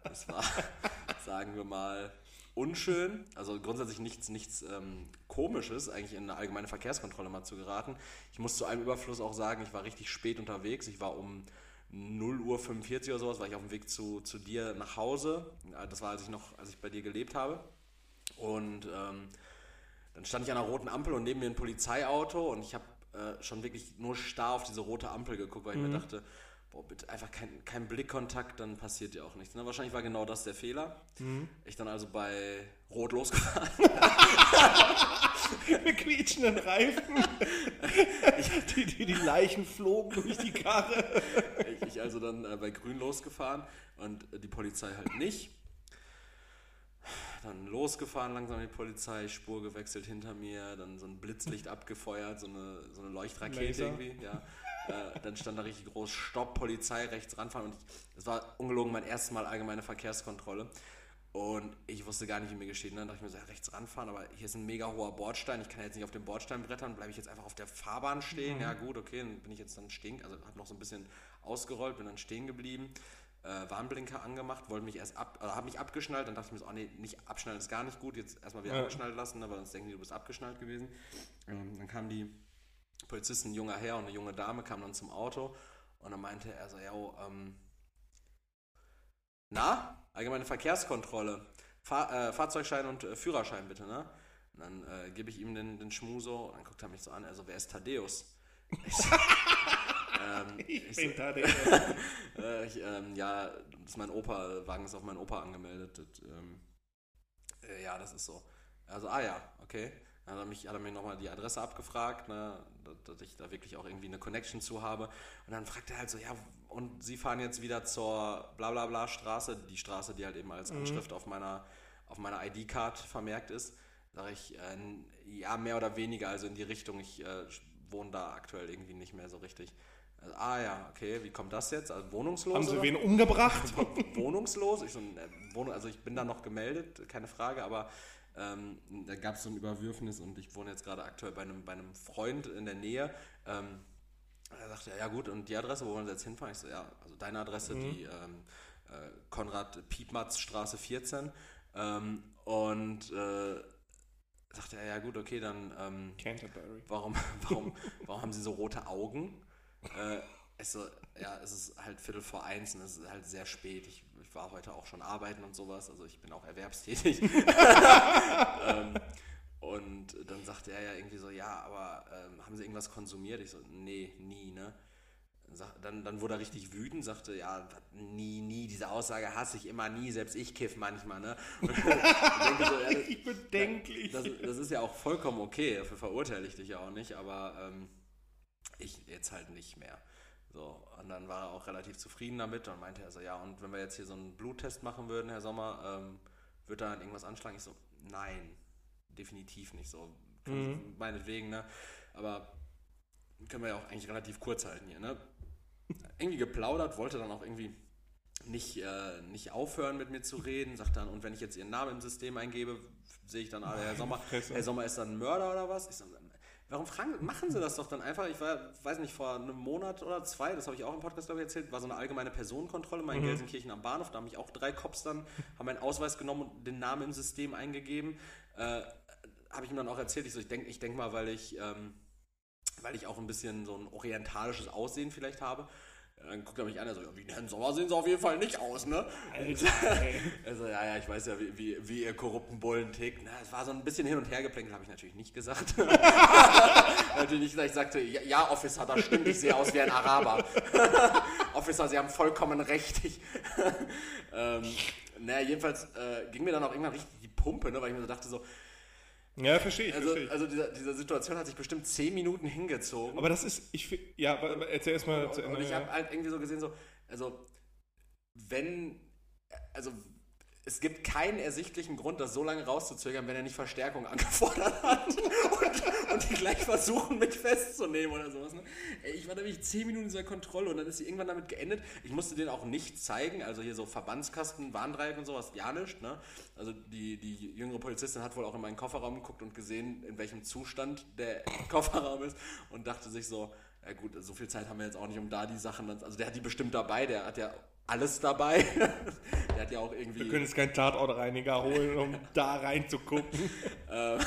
das war, sagen wir mal, unschön. Also grundsätzlich nichts, nichts ähm, Komisches, eigentlich in eine allgemeine Verkehrskontrolle mal zu geraten. Ich muss zu einem Überfluss auch sagen, ich war richtig spät unterwegs. Ich war um 0 Uhr 45 oder sowas, war ich auf dem Weg zu, zu dir nach Hause. Das war, als ich noch, als ich bei dir gelebt habe. Und ähm, dann stand ich an einer roten Ampel und neben mir ein Polizeiauto und ich habe äh, schon wirklich nur starr auf diese rote Ampel geguckt, weil ich mhm. mir dachte, boah, bitte einfach kein, kein Blickkontakt, dann passiert dir auch nichts. Ne? Wahrscheinlich war genau das der Fehler. Mhm. Ich dann also bei Rot losgefahren. Mit quietschenden Reifen. die, die, die Leichen flogen durch die Karre. ich, ich also dann äh, bei Grün losgefahren und äh, die Polizei halt nicht. Dann losgefahren, langsam die Polizei, Spur gewechselt hinter mir, dann so ein Blitzlicht abgefeuert, so eine, so eine Leuchtrakete Laser. irgendwie. Ja. Äh, dann stand da richtig groß Stopp, Polizei, rechts ranfahren. Und es war ungelogen mein erstes Mal allgemeine Verkehrskontrolle. Und ich wusste gar nicht, wie mir geschieht. Ne? Dann dachte ich mir so, ja, rechts ranfahren, aber hier ist ein mega hoher Bordstein. Ich kann jetzt nicht auf dem Bordstein brettern, bleibe ich jetzt einfach auf der Fahrbahn stehen. Mhm. Ja, gut, okay, dann bin ich jetzt dann stehen, also habe noch so ein bisschen ausgerollt, bin dann stehen geblieben. Äh, Warnblinker angemacht, wollte mich erst ab, also habe mich abgeschnallt, dann dachte ich mir so, oh nee, nicht abschnallen ist gar nicht gut, jetzt erstmal wieder ja. abgeschnallt lassen, aber sonst denken die, du bist abgeschnallt gewesen. Ähm, dann kam die Polizisten, ein junger Herr und eine junge Dame, kamen dann zum Auto und dann meinte er so, ja, ähm, na, allgemeine Verkehrskontrolle, Fahr äh, Fahrzeugschein und äh, Führerschein bitte, ne? Und dann äh, gebe ich ihm den, den Schmu so, dann guckt er mich so an, also wer ist Thaddeus? Ich, so, ähm, ich, bin so, Thaddeus. Äh, ich, ähm, ja, das ist mein Opa, Wagen ist auf meinen Opa angemeldet. Das, ähm, äh, ja, das ist so. Also, ah ja, okay. Dann hat er, mich, hat er mir nochmal die Adresse abgefragt, ne, dass, ich da wirklich auch irgendwie eine Connection zu habe. Und dann fragt er halt so, ja, und Sie fahren jetzt wieder zur blablabla Straße, die Straße, die halt eben als mhm. Anschrift mhm. auf meiner, auf meiner ID-Card vermerkt ist. Sag ich, äh, ja, mehr oder weniger, also in die Richtung, ich äh, wohne da aktuell irgendwie nicht mehr so richtig. Also, ah ja, okay, wie kommt das jetzt? Also wohnungslos? Haben Sie wen umgebracht? wohnungslos? Ich so, äh, also ich bin da noch gemeldet, keine Frage, aber ähm, da gab es so ein Überwürfnis und ich wohne jetzt gerade aktuell bei einem, bei einem Freund in der Nähe. Ähm, er sagte, ja gut, und die Adresse, wo wollen Sie jetzt hinfahren? Ich so, ja, also deine Adresse, mhm. die ähm, äh, Konrad Piepmatz Straße 14. Ähm, und äh, sagte er, ja gut, okay, dann ähm, Canterbury. Warum, warum, warum haben Sie so rote Augen? Äh, es, so, ja, es ist halt Viertel vor eins und es ist halt sehr spät. Ich ich war heute auch schon arbeiten und sowas, also ich bin auch erwerbstätig. ähm, und dann sagte er ja irgendwie so, ja, aber ähm, haben Sie irgendwas konsumiert? Ich so, nee, nie, ne? Dann, dann wurde er richtig wütend, sagte, ja, nie, nie, diese Aussage hasse ich immer nie, selbst ich kiff manchmal, ne? Und, denke so, ja, das, bedenklich. Das, das, ist ja auch vollkommen okay, dafür verurteile ich dich ja auch nicht, aber ähm, ich jetzt halt nicht mehr. So, und dann war er auch relativ zufrieden damit und meinte er so, ja, und wenn wir jetzt hier so einen Bluttest machen würden, Herr Sommer, ähm, wird da irgendwas anschlagen? Ich so, nein, definitiv nicht so. Mhm. Meinetwegen, ne? Aber können wir ja auch eigentlich relativ kurz halten hier, ne? Irgendwie geplaudert, wollte dann auch irgendwie nicht, äh, nicht aufhören mit mir zu reden, sagt dann, und wenn ich jetzt ihren Namen im System eingebe, sehe ich dann, ah, Herr Sommer, Herr Sommer ist dann ein Mörder oder was? Ich so, Warum fragen, machen sie das doch dann einfach? Ich war, weiß nicht, vor einem Monat oder zwei, das habe ich auch im Podcast, glaube ich, erzählt, war so eine allgemeine Personenkontrolle mal in mhm. Gelsenkirchen am Bahnhof. Da haben mich auch drei Cops dann, haben meinen Ausweis genommen und den Namen im System eingegeben. Äh, habe ich ihm dann auch erzählt. Ich so, ich denke ich denk mal, weil ich, ähm, weil ich auch ein bisschen so ein orientalisches Aussehen vielleicht habe. Dann guckt er mich an, er so, ja, wie Herrn Sommer sehen sie auf jeden Fall nicht aus, ne? Alter, also, ja, ja, ich weiß ja, wie, wie, wie ihr korrupten Bullen tickt. Na, es war so ein bisschen hin und her geplänkelt, habe ich natürlich nicht gesagt. natürlich nicht, dass ich sagte, ja, ja, Officer, das stimmt, ich sehe aus wie ein Araber. Officer, Sie haben vollkommen recht. Ich, ähm, naja, jedenfalls äh, ging mir dann auch irgendwann richtig die Pumpe, ne, weil ich mir so dachte so, ja, verstehe ich. Also, verstehe ich. also diese, diese Situation hat sich bestimmt zehn Minuten hingezogen. Aber das ist, ich ja, erzähl erstmal zu Ende. Und ich habe halt irgendwie so gesehen, so, also wenn, also es gibt keinen ersichtlichen Grund, das so lange rauszuzögern, wenn er nicht Verstärkung angefordert hat und, und die gleich versuchen, mich festzunehmen oder sowas. Ne? Ich war nämlich 10 Minuten in dieser Kontrolle und dann ist sie irgendwann damit geendet. Ich musste denen auch nichts zeigen, also hier so Verbandskasten, Warndreieck und sowas, ja nicht. Ne? Also die, die jüngere Polizistin hat wohl auch in meinen Kofferraum geguckt und gesehen, in welchem Zustand der Kofferraum ist und dachte sich so, ja gut, so viel Zeit haben wir jetzt auch nicht, um da die Sachen, also der hat die bestimmt dabei, der hat ja alles dabei. der hat ja auch irgendwie. Wir können jetzt keinen Tatortreiniger holen, um da reinzugucken. Ähm,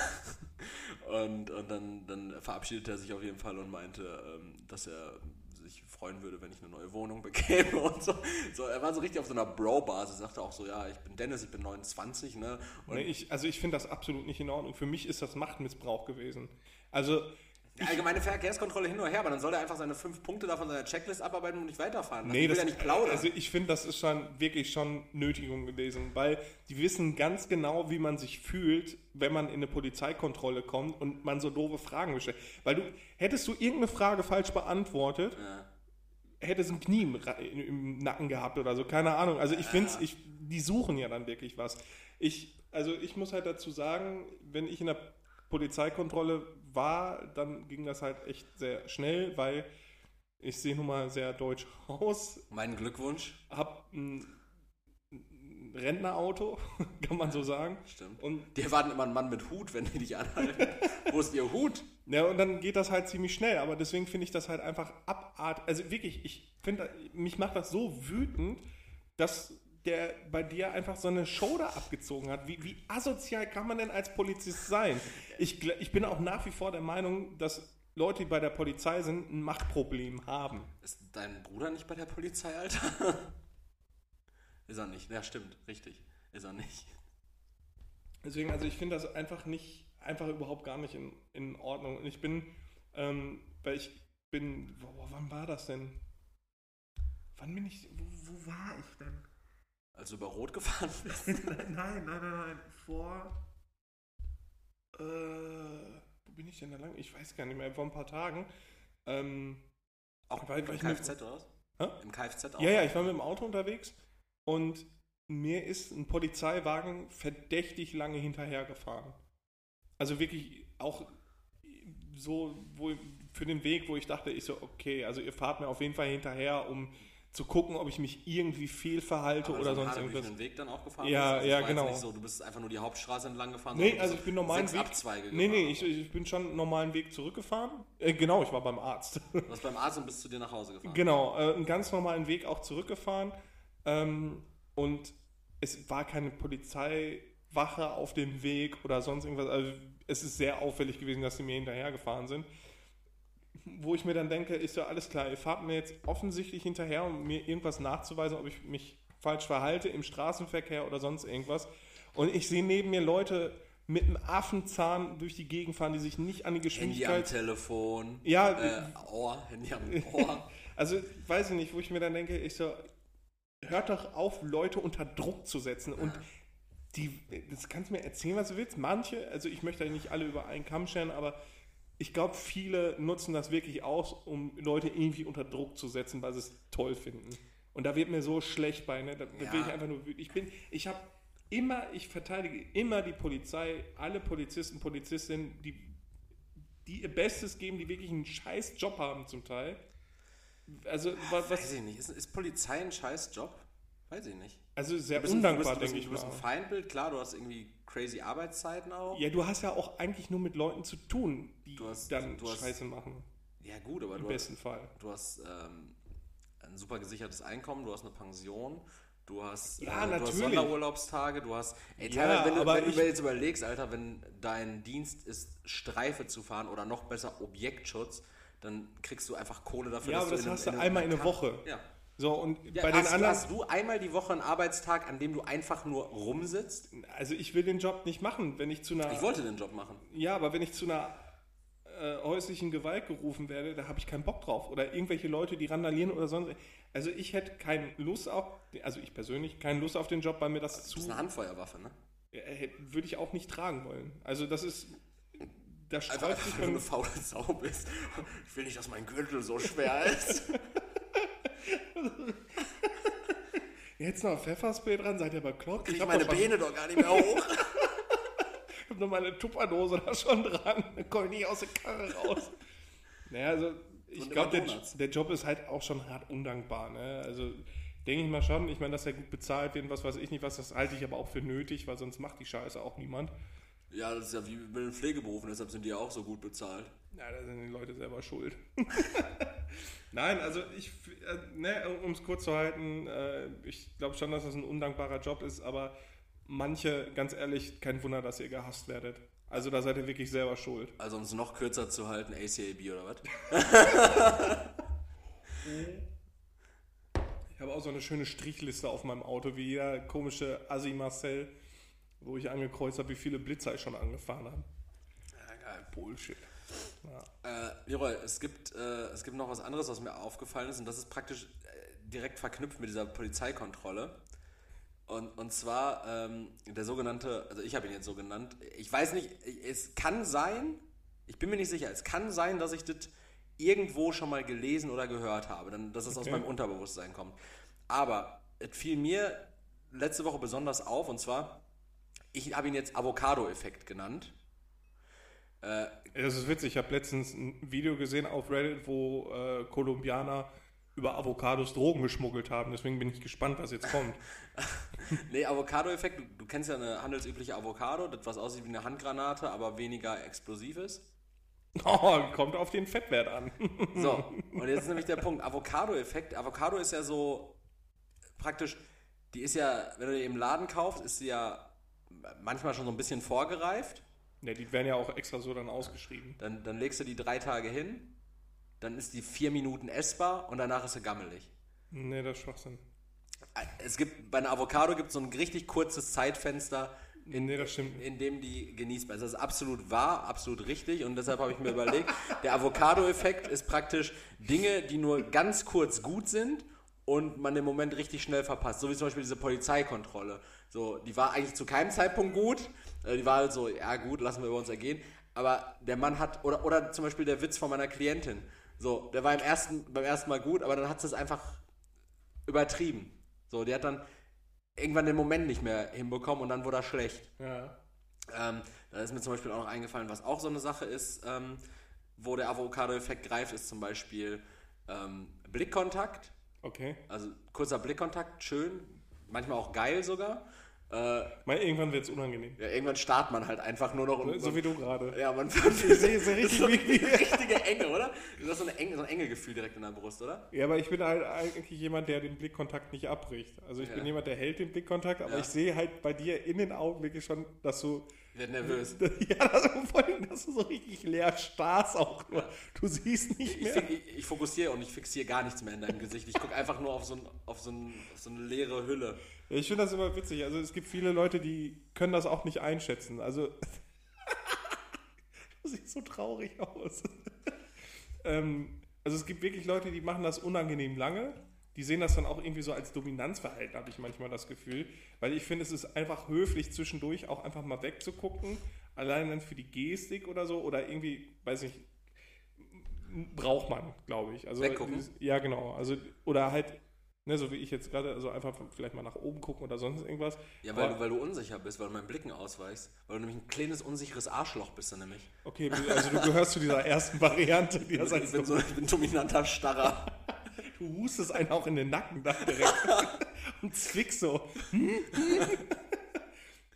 und und dann, dann verabschiedete er sich auf jeden Fall und meinte, ähm, dass er sich freuen würde, wenn ich eine neue Wohnung bekäme und so. so er war so richtig auf so einer Bro-Basis, sagte auch so, ja, ich bin Dennis, ich bin 29, ne? Und Nee, ich, also ich finde das absolut nicht in Ordnung. Für mich ist das Machtmissbrauch gewesen. Also die allgemeine Verkehrskontrolle hin oder her, aber dann soll er einfach seine fünf Punkte da von seiner Checklist abarbeiten und nicht weiterfahren. Nee, ich will das, ja nicht plaudern. Also ich finde, das ist schon wirklich schon Nötigung gewesen, weil die wissen ganz genau, wie man sich fühlt, wenn man in eine Polizeikontrolle kommt und man so doofe Fragen stellt. Weil du, hättest du irgendeine Frage falsch beantwortet, ja. hättest ein Knie im, im Nacken gehabt oder so, keine Ahnung. Also ich finde ich, die suchen ja dann wirklich was. Ich, also ich muss halt dazu sagen, wenn ich in der Polizeikontrolle war, dann ging das halt echt sehr schnell, weil ich sehe nun mal sehr deutsch aus, Mein Glückwunsch. hab ein Rentnerauto, kann man so sagen. Stimmt. Und, Die erwarten immer einen Mann mit Hut, wenn die dich anhalten. Wo ist ihr Hut? ja, und dann geht das halt ziemlich schnell, aber deswegen finde ich das halt einfach abartig. Also wirklich, ich finde, mich macht das so wütend, dass der bei dir einfach so eine Show da abgezogen hat. Wie, wie asozial kann man denn als Polizist sein? Ich, ich bin auch nach wie vor der Meinung, dass Leute, die bei der Polizei sind, ein Machtproblem haben. Ist dein Bruder nicht bei der Polizei, Alter? Ist er nicht. Ja, stimmt. Richtig. Ist er nicht. Deswegen, also ich finde das einfach nicht, einfach überhaupt gar nicht in, in Ordnung. Und ich bin, ähm, weil ich bin, wo- wann war das denn? Wann bin ich, wo, wo war ich denn? Als du über Rot gefahren bist. nein, nein, nein, nein, vor, äh, wo bin ich denn da lang? Ich weiß gar nicht mehr, vor ein paar Tagen. Ähm, Auch Weil- im weil Kfz oder was? Hä? Im Kfz auch? ja, ja, ich war mit dem Auto unterwegs und mir ist ein Polizeiwagen verdächtig lange hinterhergefahren. Also wirklich auch so wo, für den Weg, wo ich dachte, ich so, okay, also ihr fahrt mir auf jeden Fall hinterher, um zu gucken, ob ich mich irgendwie fehlverhalte Aber oder so sonst irgendwas. haargebügenen Weg dann auch gefahren Ja? Also ja, genau. Nicht so, du bist einfach nur die Hauptstraße entlang gefahren. Nee, also ich bin normalen Weg. Abzweige Nee, nee, ich, ich bin schon einen normalen Weg zurückgefahren. Äh, genau, ich war beim Arzt. Du warst beim Arzt und bist zu dir nach Hause gefahren. Genau, äh, einen ganz normalen Weg auch zurückgefahren. Ähm, und es war keine Polizeiwache auf dem Weg oder sonst irgendwas. Also es ist sehr auffällig gewesen, dass sie mir hinterhergefahren sind. Wo ich mir dann denke, ist ja alles klar, ihr fahrt mir jetzt offensichtlich hinterher, um mir irgendwas nachzuweisen, ob ich mich falsch verhalte im Straßenverkehr oder sonst irgendwas. Und ich sehe neben mir Leute mit einem Affenzahn durch die Gegend fahren, die sich nicht an die Handy am Geschwindigkeit Telefon. Ja, Äh, Ohr, Handy am Ohr. Also, weiß ich nicht, wo ich mir dann denke, ich so, hört doch auf, Leute unter Druck zu setzen. Und die, das kannst du mir erzählen, was du willst. Manche, also ich möchte ja nicht alle über einen Kamm scheren, aber ich glaube, viele nutzen das wirklich aus, um Leute irgendwie unter Druck zu setzen, weil sie es toll finden. Und da wird mir so schlecht bei, ne? Da, Ja. will ich einfach nur wütend. Ich bin, ich habe immer, ich verteidige immer die Polizei, alle Polizisten, Polizistinnen, die, die ihr Bestes geben, die wirklich einen scheiß Job haben zum Teil. Also, Weiß was, ich nicht. Ist, ist Polizei ein scheiß Job? Weiß ich nicht. Also sehr Du bist, ein- undankbar, du bist, denke du ich bist, mal. du bist ein Feindbild, klar, du hast irgendwie crazy Arbeitszeiten auch. Ja, du hast ja auch eigentlich nur mit Leuten zu tun, die Du hast- dann du hast- Scheiße machen. Ja, gut, aber Im du besten Fall. hast, du hast ähm, ein super gesichertes Einkommen, du hast eine Pension, du hast, Ja, äh, du hast. Sonderurlaubstage, du hast. Ey, Ja, wenn, du, wenn du ich- dir jetzt überlegst, Alter, wenn dein Dienst ist, Streife zu fahren oder noch besser Objektschutz, dann kriegst du einfach Kohle dafür, Ja, dass aber du das in hast du einem- einmal in der Woche. Ja. So, und Ja, bei hast, den anderen, hast du einmal die Woche einen Arbeitstag, an dem du einfach nur rumsitzt? also ich will den Job nicht machen, wenn ich zu einer, Ich wollte den Job machen. ja, aber wenn ich zu einer äh, häuslichen Gewalt gerufen werde, da habe ich keinen Bock drauf. Oder irgendwelche Leute, die randalieren oder sonst. Also ich hätte keine Lust auf, also ich persönlich, keine Lust auf den Job, weil mir das Das zu, ist eine Handfeuerwaffe, ne? äh, würde ich auch nicht tragen wollen. Also das ist, da Einfach, sträubt sich wenn du eine faule Sau bist. Ich will nicht, dass mein Gürtel so schwer ist. Jetzt noch Pfefferspray dran, seid ihr bekloppt? Krieg hab meine Beine doch gar nicht mehr hoch. Ich hab noch meine Tupperdose da schon dran. Dann komme ich nicht aus der Karre raus. Naja, also ich glaube, der, der Job ist halt auch schon hart undankbar. Ne? Also denke ich mal schon. Ich meine, dass er gut bezahlt wird, und was weiß ich nicht was, das halte ich aber auch für nötig, weil sonst macht die Scheiße auch niemand. ja, das ist ja wie mit den Pflegeberufen, deshalb sind die ja auch so gut bezahlt. Ja, da sind die Leute selber schuld. Nein, also ich, äh, ne, um es kurz zu halten, äh, ich glaube schon, dass das ein undankbarer Job ist, aber manche, ganz ehrlich, kein Wunder, dass ihr gehasst werdet. Also da seid ihr wirklich selber schuld. Also um es noch kürzer zu halten, ACAB oder was? Ich habe auch so eine schöne Strichliste auf meinem Auto, wie jeder komische Assi Marcel, wo ich angekreuzt habe, wie viele Blitzer ich schon angefahren habe. Ja, geil. Bullshit. Äh, Leroy, es gibt, äh, es gibt noch was anderes, was mir aufgefallen ist, und das ist praktisch äh, direkt verknüpft mit dieser Polizeikontrolle. Und, und zwar ähm, der sogenannte, also ich habe ihn jetzt so genannt, ich weiß nicht, es kann sein, ich bin mir nicht sicher, es kann sein, dass ich das irgendwo schon mal gelesen oder gehört habe, dann, dass es aus Okay. meinem Unterbewusstsein kommt. Aber es fiel mir letzte Woche besonders auf, und zwar, ich habe ihn jetzt Avocado-Effekt genannt. Ja, Das ist witzig. Ich habe letztens ein Video gesehen auf Reddit, wo äh, Kolumbianer über Avocados Drogen geschmuggelt haben. Deswegen bin ich gespannt, was jetzt kommt. Nee, Avocado-Effekt, du, du kennst ja eine handelsübliche Avocado, das was aussieht wie eine Handgranate, aber weniger explosiv ist. Oh, kommt auf den Fettwert an. So, und jetzt ist nämlich der Punkt, Avocado-Effekt. Avocado ist ja so praktisch, die ist ja, wenn du die im Laden kaufst, ist sie ja manchmal schon so ein bisschen vorgereift. Ne, die werden ja auch extra so dann ausgeschrieben. Dann, dann legst du die drei Tage hin, dann ist die vier Minuten essbar und danach ist sie gammelig. Ne, das ist Schwachsinn. Es gibt, bei einer Avocado gibt es so ein richtig kurzes Zeitfenster, in, Nee, das stimmt in dem die genießbar ist. Das ist absolut wahr, absolut richtig und deshalb habe ich mir überlegt, der Avocado-Effekt ist praktisch Dinge, die nur ganz kurz gut sind und man im Moment richtig schnell verpasst. So wie zum Beispiel diese Polizeikontrolle. So, die war eigentlich zu keinem Zeitpunkt gut. Äh, Die war halt so, ja gut, lassen wir über uns ergehen. Aber der Mann hat, oder, oder zum Beispiel der Witz von meiner Klientin. So, der war im ersten, beim ersten Mal gut, aber dann hat sie es einfach übertrieben. So, die hat dann irgendwann den Moment nicht mehr hinbekommen und dann wurde er schlecht. Ja. Ähm, da ist mir zum Beispiel auch noch eingefallen, was auch so eine Sache ist, ähm, wo der Avocado-Effekt greift, ist zum Beispiel ähm, Blickkontakt. Okay. Also kurzer Blickkontakt, schön, manchmal auch geil sogar. Äh, Mal irgendwann wird es unangenehm. ja, irgendwann starrt man halt einfach nur noch und So wie du gerade. Ja, man Ich sehe es ja richtig so wie, richtige Enge, oder? Du hast so, eine Enge, so ein enge Gefühl direkt in der Brust, oder? Ja, aber ich bin halt eigentlich jemand, der den Blickkontakt nicht abbricht. Also ich Ja. bin jemand, der hält den Blickkontakt, aber Ja. ich sehe halt bei dir in den Augen wirklich schon, dass du. Ich werde nervös. Ja, das, vor allem, dass du so richtig leer starrst auch nur. Du siehst nicht Ich, mehr. fi- ich, ich fokussiere und ich fixiere gar nichts mehr in deinem Gesicht. Ich gucke einfach nur auf so, ein, auf, so ein, auf so eine leere Hülle. Ich finde das immer witzig. Also es gibt viele Leute, die können das auch nicht einschätzen. Also du siehst so traurig aus. ähm, also es gibt wirklich Leute, die machen das unangenehm lange. Die sehen das dann auch irgendwie so als Dominanzverhalten, habe ich manchmal das Gefühl. Weil ich finde, es ist einfach höflich zwischendurch auch einfach mal wegzugucken. Allein dann für die Gestik oder so. Oder irgendwie, weiß ich, braucht man, glaube ich. Also, Weggucken? Ja, genau. Also, oder halt, ne, so wie ich jetzt gerade, also einfach vielleicht mal nach oben gucken oder sonst irgendwas. Ja, weil, Aber- du, weil du unsicher bist, weil du meinen Blicken ausweichst. Weil du nämlich ein kleines, unsicheres Arschloch bist du nämlich. Okay, also du gehörst zu dieser ersten Variante, die das Ich heißt, bin so ich bin ein dominanter Starrer. du hustest einen auch in den Nacken da direkt und zwickst so.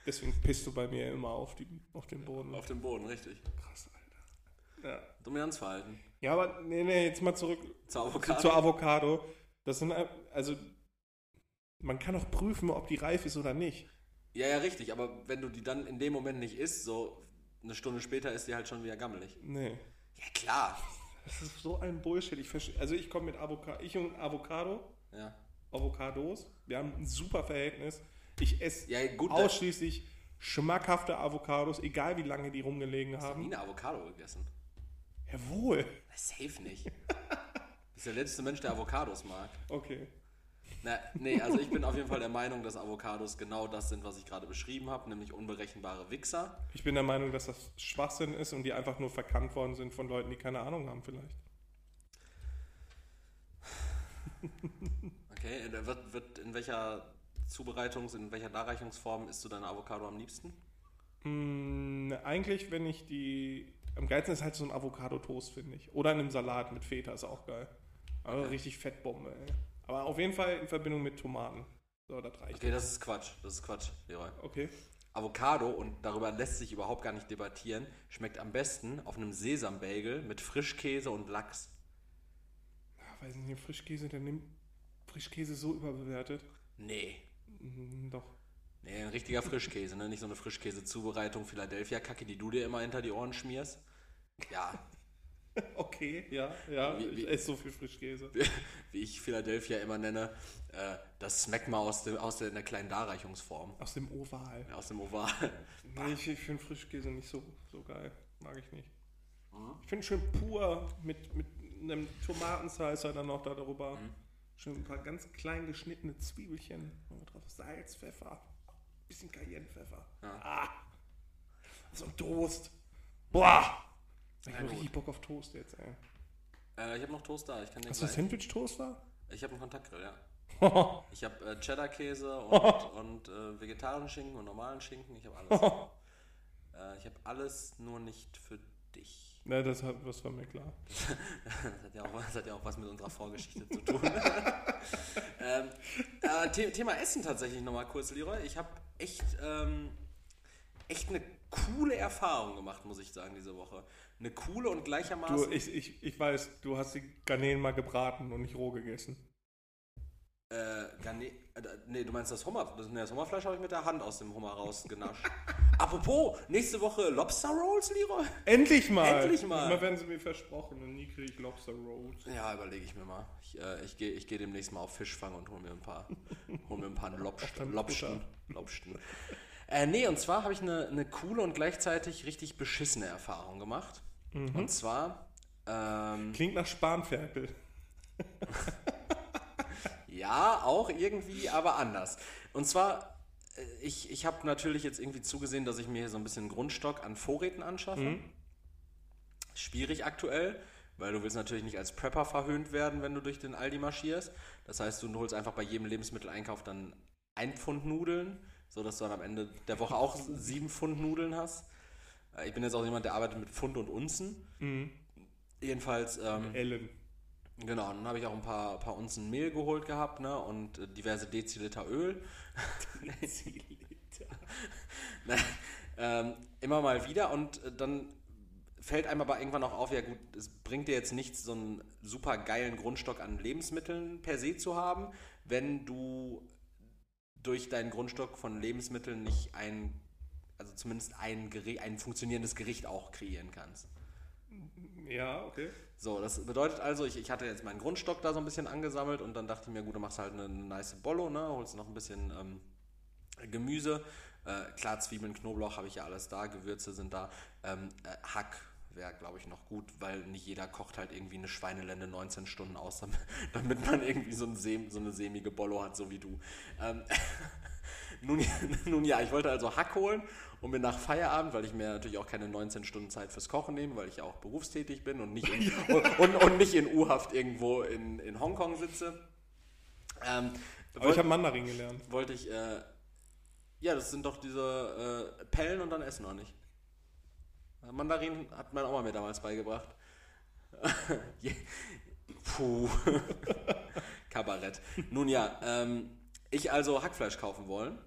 Deswegen pisst du bei mir immer auf, die, auf den Boden. Auf dem Boden, richtig. Krass, Alter. Ja. Dominanzverhalten. ja, aber nee, nee, jetzt mal zurück Zur zu, Avocado. zur Avocado. Das sind, also, man kann auch prüfen, ob die reif ist oder nicht. Ja, ja, richtig. Aber wenn du die dann in dem Moment nicht isst, so eine Stunde später ist die halt schon wieder gammelig. Nee. Ja, klar. Das ist so ein Bullshit. Ich also ich komme mit Avocado, ich und Avocado, Ja. Avocados. Wir haben ein super Verhältnis. Ich esse Ja, gut, ausschließlich schmackhafte Avocados, egal wie lange die rumgelegen Ich habe nie haben. eine Avocado gegessen. Jawohl. Safe nicht. Du bist der letzte Mensch, der Avocados mag. Okay. Na, nee, also ich bin auf jeden Fall der Meinung, dass Avocados genau das sind, was ich gerade beschrieben habe, nämlich unberechenbare Wichser. Ich bin der Meinung, dass das Schwachsinn ist und die einfach nur verkannt worden sind von Leuten, die keine Ahnung haben vielleicht. Okay, äh, wird, wird in welcher Zubereitungs-, in welcher Darreichungsform isst du deine Avocado am liebsten? Mm, eigentlich, wenn ich die. Am geilsten ist halt so ein Avocado-Toast, finde ich. Oder in einem Salat mit Feta ist auch geil. Also richtig Fettbombe, ey. Aber auf jeden Fall in Verbindung mit Tomaten. So, das reicht. Okay, das ist Quatsch. Das ist Quatsch, Leroy. Okay. Avocado, und darüber lässt sich überhaupt gar nicht debattieren, schmeckt am besten auf einem Sesambagel mit Frischkäse und Lachs. Ja, weiß nicht, Frischkäse, der nimmt Frischkäse so überbewertet. Nee. Mm, Doch. Nee, ein richtiger Frischkäse, ne? Nicht so eine Frischkäse-Zubereitung Philadelphia-Kacke, die du dir immer hinter die Ohren schmierst. Ja, Okay, ja, ja. Wie- wie- ich esse so viel Frischkäse. wie ich Philadelphia immer nenne, äh, das Smegma aus, dem, aus der, in der kleinen Darreichungsform. Aus dem Oval. Aus dem Oval. Nee, ich, ich finde Frischkäse nicht so, so geil. Mag ich nicht. Mhm. Ich finde schön pur mit, mit einem Tomatenslicer dann noch da darüber. Mhm. Schön ein paar ganz klein geschnittene Zwiebelchen. Noch drauf Salz, Pfeffer. Bisschen Cayennepfeffer. Ja. Ah. So ein Toast. Boah. Ich habe richtig Bock auf Toast jetzt, ey. Äh, ich habe noch Toast da. Ich kann dir Hast du gleich. Sandwich-Toaster? Ich habe einen Kontaktgrill, ja. Ich habe äh, Cheddar-Käse und, und äh, vegetarischen Schinken und normalen Schinken. Ich habe alles. äh, ich habe alles nur nicht für dich. Na, das, hat, das war mir klar. Das hat ja auch, das hat ja auch was mit unserer Vorgeschichte zu tun. ähm, äh, The Thema Essen tatsächlich nochmal kurz, Leroy. Ich habe echt, ähm, echt eine coole Erfahrung gemacht, muss ich sagen, diese Woche. Eine coole und gleichermaßen. Du, ich, ich, ich weiß, du hast die Garnelen mal gebraten und nicht roh gegessen. Äh, Garne äh, nee, du meinst das Hummer. Das, nee, das Hummerfleisch habe ich mit der Hand aus dem Hummer rausgenascht. Apropos, nächste Woche Lobster Rolls, Leroy? Endlich mal! Endlich mal. Immer werden sie mir versprochen und nie kriege ich Lobster Rolls. Ja, überlege ich mir mal. Ich, äh, ich gehe ich geh demnächst mal auf Fischfang und hole mir ein paar, hol mir ein paar Lobst, dein Lobsten. Lobsten. Äh, nee, und zwar habe ich eine, eine coole und gleichzeitig richtig beschissene Erfahrung gemacht. Mhm. Und zwar, ähm, Klingt nach Spanferkel. Ja, auch irgendwie, aber anders. Und zwar, äh, ich, ich habe natürlich jetzt irgendwie zugesehen, dass ich mir hier so ein bisschen Grundstock an Vorräten anschaffe. Schwierig aktuell, weil du willst natürlich nicht als Prepper verhöhnt werden, wenn du durch den Aldi marschierst. Das heißt, du holst einfach bei jedem Lebensmitteleinkauf dann ein Pfund Nudeln, sodass du dann am Ende der Woche auch sieben Pfund Nudeln hast. Äh, Ich bin jetzt auch jemand, der arbeitet mit Pfund und Unzen. Jedenfalls, ähm, Ellen. Genau, dann habe ich auch ein paar, paar Unzen Mehl geholt gehabt ne, und äh, diverse Deziliter Öl. Ne, ähm, immer mal wieder und äh, dann fällt einem aber irgendwann auch auf, ja gut, es bringt dir jetzt nichts, so einen super geilen Grundstock an Lebensmitteln per se zu haben, wenn du durch deinen Grundstock von Lebensmitteln nicht ein, also zumindest ein, Geri- ein funktionierendes Gericht auch kreieren kannst. Ja, okay. So, das bedeutet also, ich, ich hatte jetzt meinen Grundstock da so ein bisschen angesammelt und dann dachte ich mir, gut, du machst halt eine, eine nice Bollo, ne? holst noch ein bisschen ähm, Gemüse. Äh, klar, Zwiebeln, Knoblauch habe ich ja alles da, Gewürze sind da. Ähm, äh, Hack wäre, glaube ich, noch gut, weil nicht jeder kocht halt irgendwie eine Schweinelende 19 Stunden aus, damit, man irgendwie so, ein Sem, so eine sämige Bollo hat, so wie du. Ähm, nun, nun ja, ich wollte also Hack holen und mir nach Feierabend, weil ich mir natürlich auch keine 19 Stunden Zeit fürs Kochen nehme, weil ich ja auch berufstätig bin und nicht in, und, und, und nicht in U-Haft irgendwo in, in Hongkong sitze. Ähm, Aber ich habe Mandarin gelernt. wollte ich, äh, ja, das sind doch diese äh, Pellen und dann essen noch nicht. Mandarin hat meine Oma mir damals beigebracht. Puh. Kabarett. Nun ja, ähm, ich also Hackfleisch kaufen wollen.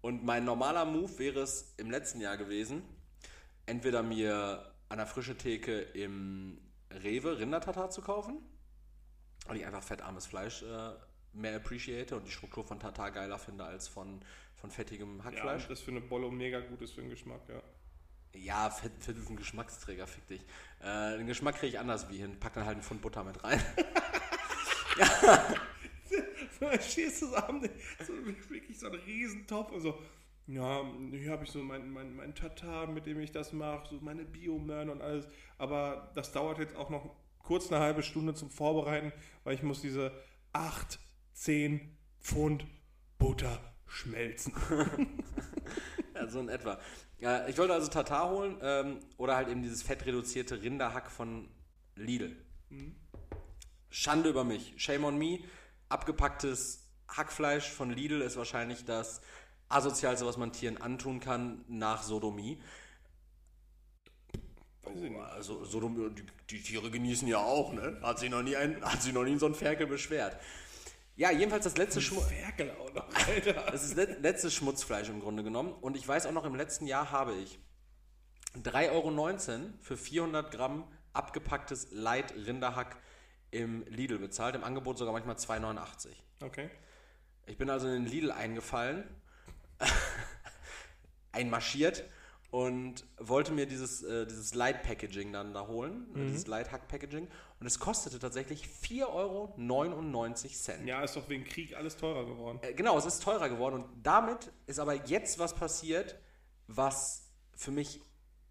Und mein normaler Move wäre es im letzten Jahr gewesen, entweder mir an der frischen Theke im Rewe Rindertatar zu kaufen, weil ich einfach fettarmes Fleisch äh, mehr appreciate und die Struktur von Tatar geiler finde als von, von fettigem Ja, Hackfleisch. das für eine Bolle mega gut ist für den Geschmack, ja. Ja, Fett, Fett ist ein Geschmacksträger, fick dich. Äh, den Geschmack kriege ich anders wie hin. Pack dann halt einen Pfund Butter mit rein. So, dann stehst zusammen, so wirklich so ein Riesentopf und so, ja, hier habe ich so mein, mein, mein Tatar, mit dem ich das mache, so meine Biomörner und alles, aber das dauert jetzt auch noch kurz eine halbe Stunde zum Vorbereiten, weil ich muss diese 8, 10 Pfund Butter schmelzen. Ja, so in etwa. Äh, ich wollte also Tatar holen ähm, oder halt eben dieses fettreduzierte Rinderhack von Lidl. Schande über mich. Shame on me. abgepacktes Hackfleisch von Lidl ist wahrscheinlich das asozialste, was man Tieren antun kann nach Sodomie. Weiß ich nicht. Also Sodom, die, die Tiere genießen ja auch, ne? Hat sich noch nie ein, hat sich noch nie so ein Ferkel beschwert. Ja, jedenfalls das letzte Schmu Ferkel auch noch, Alter. das ist das letzte Schmutzfleisch im Grunde genommen. Und ich weiß auch noch, im letzten Jahr habe ich 3,19 Euro für 400 Gramm abgepacktes Light Rinderhack im Lidl bezahlt. Im Angebot sogar manchmal 2,89. Okay. Ich bin also in den Lidl eingefallen, einmarschiert und wollte mir dieses, äh, dieses Light Packaging dann da holen, äh, dieses Light Hack Packaging. Und es kostete tatsächlich 4,99 Euro. Ja, ist doch wegen Krieg alles teurer geworden. Äh, genau, es ist teurer geworden. Und damit ist aber jetzt was passiert, was für mich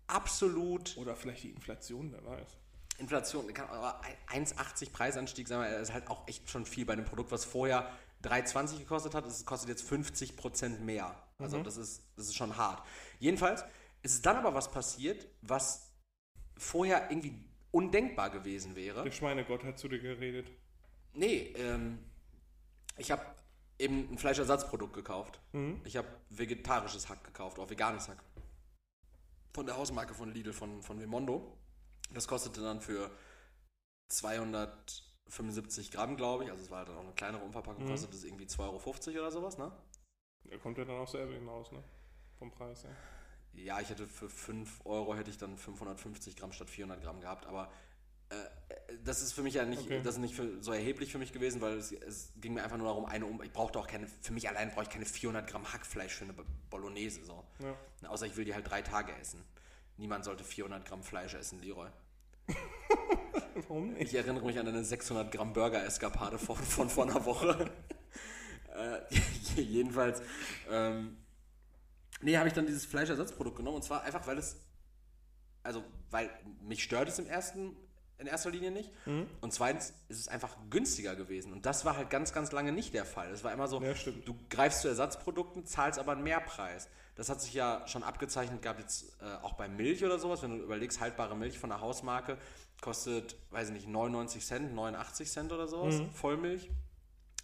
absolut Oder vielleicht die Inflation, wer weiß. Inflation, aber 1,80 Preisanstieg, sagen wir, ist halt auch echt schon viel bei einem Produkt, was vorher 3,20 gekostet hat. Es kostet jetzt 50 Prozent mehr. Also das, ist, das ist schon hart. Jedenfalls ist es dann aber was passiert, was vorher irgendwie undenkbar gewesen wäre. Der Schweinegott hat zu dir geredet. Nee, ähm, ich habe eben ein Fleischersatzprodukt gekauft. Ich habe vegetarisches Hack gekauft, auch veganes Hack. Von der Hausmarke von Lidl, von, von Vimondo. Das kostete dann für 275 Gramm, glaube ich. Also es war halt dann auch eine kleinere Umverpackung, kostete es irgendwie 2,50 Euro oder sowas, ne? Da kommt ja dann auch selber hinaus, ne? Vom Preis her. Ja, ich hätte für 5 Euro hätte ich dann 550 Gramm statt 400 Gramm gehabt, aber äh, äh, das ist für mich ja nicht, Okay. das ist nicht für, so erheblich für mich gewesen, weil es, es ging mir einfach nur darum, eine um, ich brauchte auch keine, für mich allein brauche ich keine 400 Gramm Hackfleisch für eine Bo- Bolognese, so. Ja. Außer ich will die halt drei Tage essen. Niemand sollte 400 Gramm Fleisch essen, Leroy. Warum nicht? Ich erinnere mich an eine 600 Gramm Burger-Eskapade von, von vor einer Woche. äh, jedenfalls, ähm, nee, habe ich dann dieses Fleischersatzprodukt genommen und zwar einfach, weil es, also, weil mich stört es im ersten, in erster Linie nicht und zweitens ist es einfach günstiger gewesen und das war halt ganz, ganz lange nicht der Fall. Es war immer so, Ja, du greifst zu Ersatzprodukten, zahlst aber einen Mehrpreis. Das hat sich ja schon abgezeichnet, gab jetzt äh, auch bei Milch oder sowas, wenn du überlegst, haltbare Milch von der Hausmarke kostet, weiß ich nicht, 99 Cent, 89 Cent oder sowas, Vollmilch.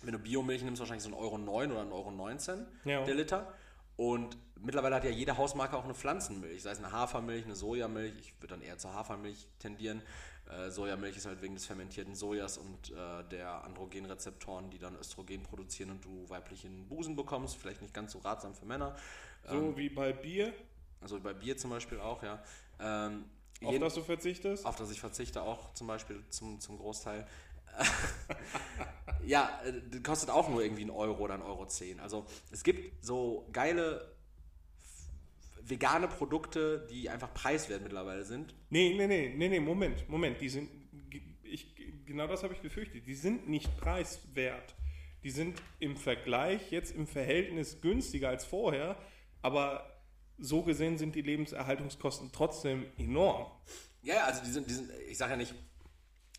Wenn du Biomilch nimmst, wahrscheinlich so 1,09 Euro oder 1,19 Euro Ja. der Liter. Und mittlerweile hat ja jede Hausmarke auch eine Pflanzenmilch, sei es eine Hafermilch, eine Sojamilch. Ich würde dann eher zur Hafermilch tendieren. Äh, Sojamilch ist halt wegen des fermentierten Sojas und äh, der Androgenrezeptoren, die dann Östrogen produzieren und du weiblichen Busen bekommst. Vielleicht nicht ganz so ratsam für Männer. So wie bei Bier, Also bei Bier zum Beispiel auch, ja. Ähm, auf das du verzichtest. auf das ich verzichte auch zum Beispiel zum, zum Großteil. ja, äh, das kostet auch nur irgendwie einen Euro oder einen Euro 10. Also es gibt so geile vegane Produkte, die einfach preiswert mittlerweile sind. Nee, nee, nee, nee, nee, Moment, Moment. Die sind, ich, genau das habe ich befürchtet. Die sind nicht preiswert. Die sind im Vergleich jetzt im Verhältnis günstiger als vorher, aber so gesehen sind die Lebenserhaltungskosten trotzdem enorm. Ja, ja, also die sind, die sind ich sage ja nicht,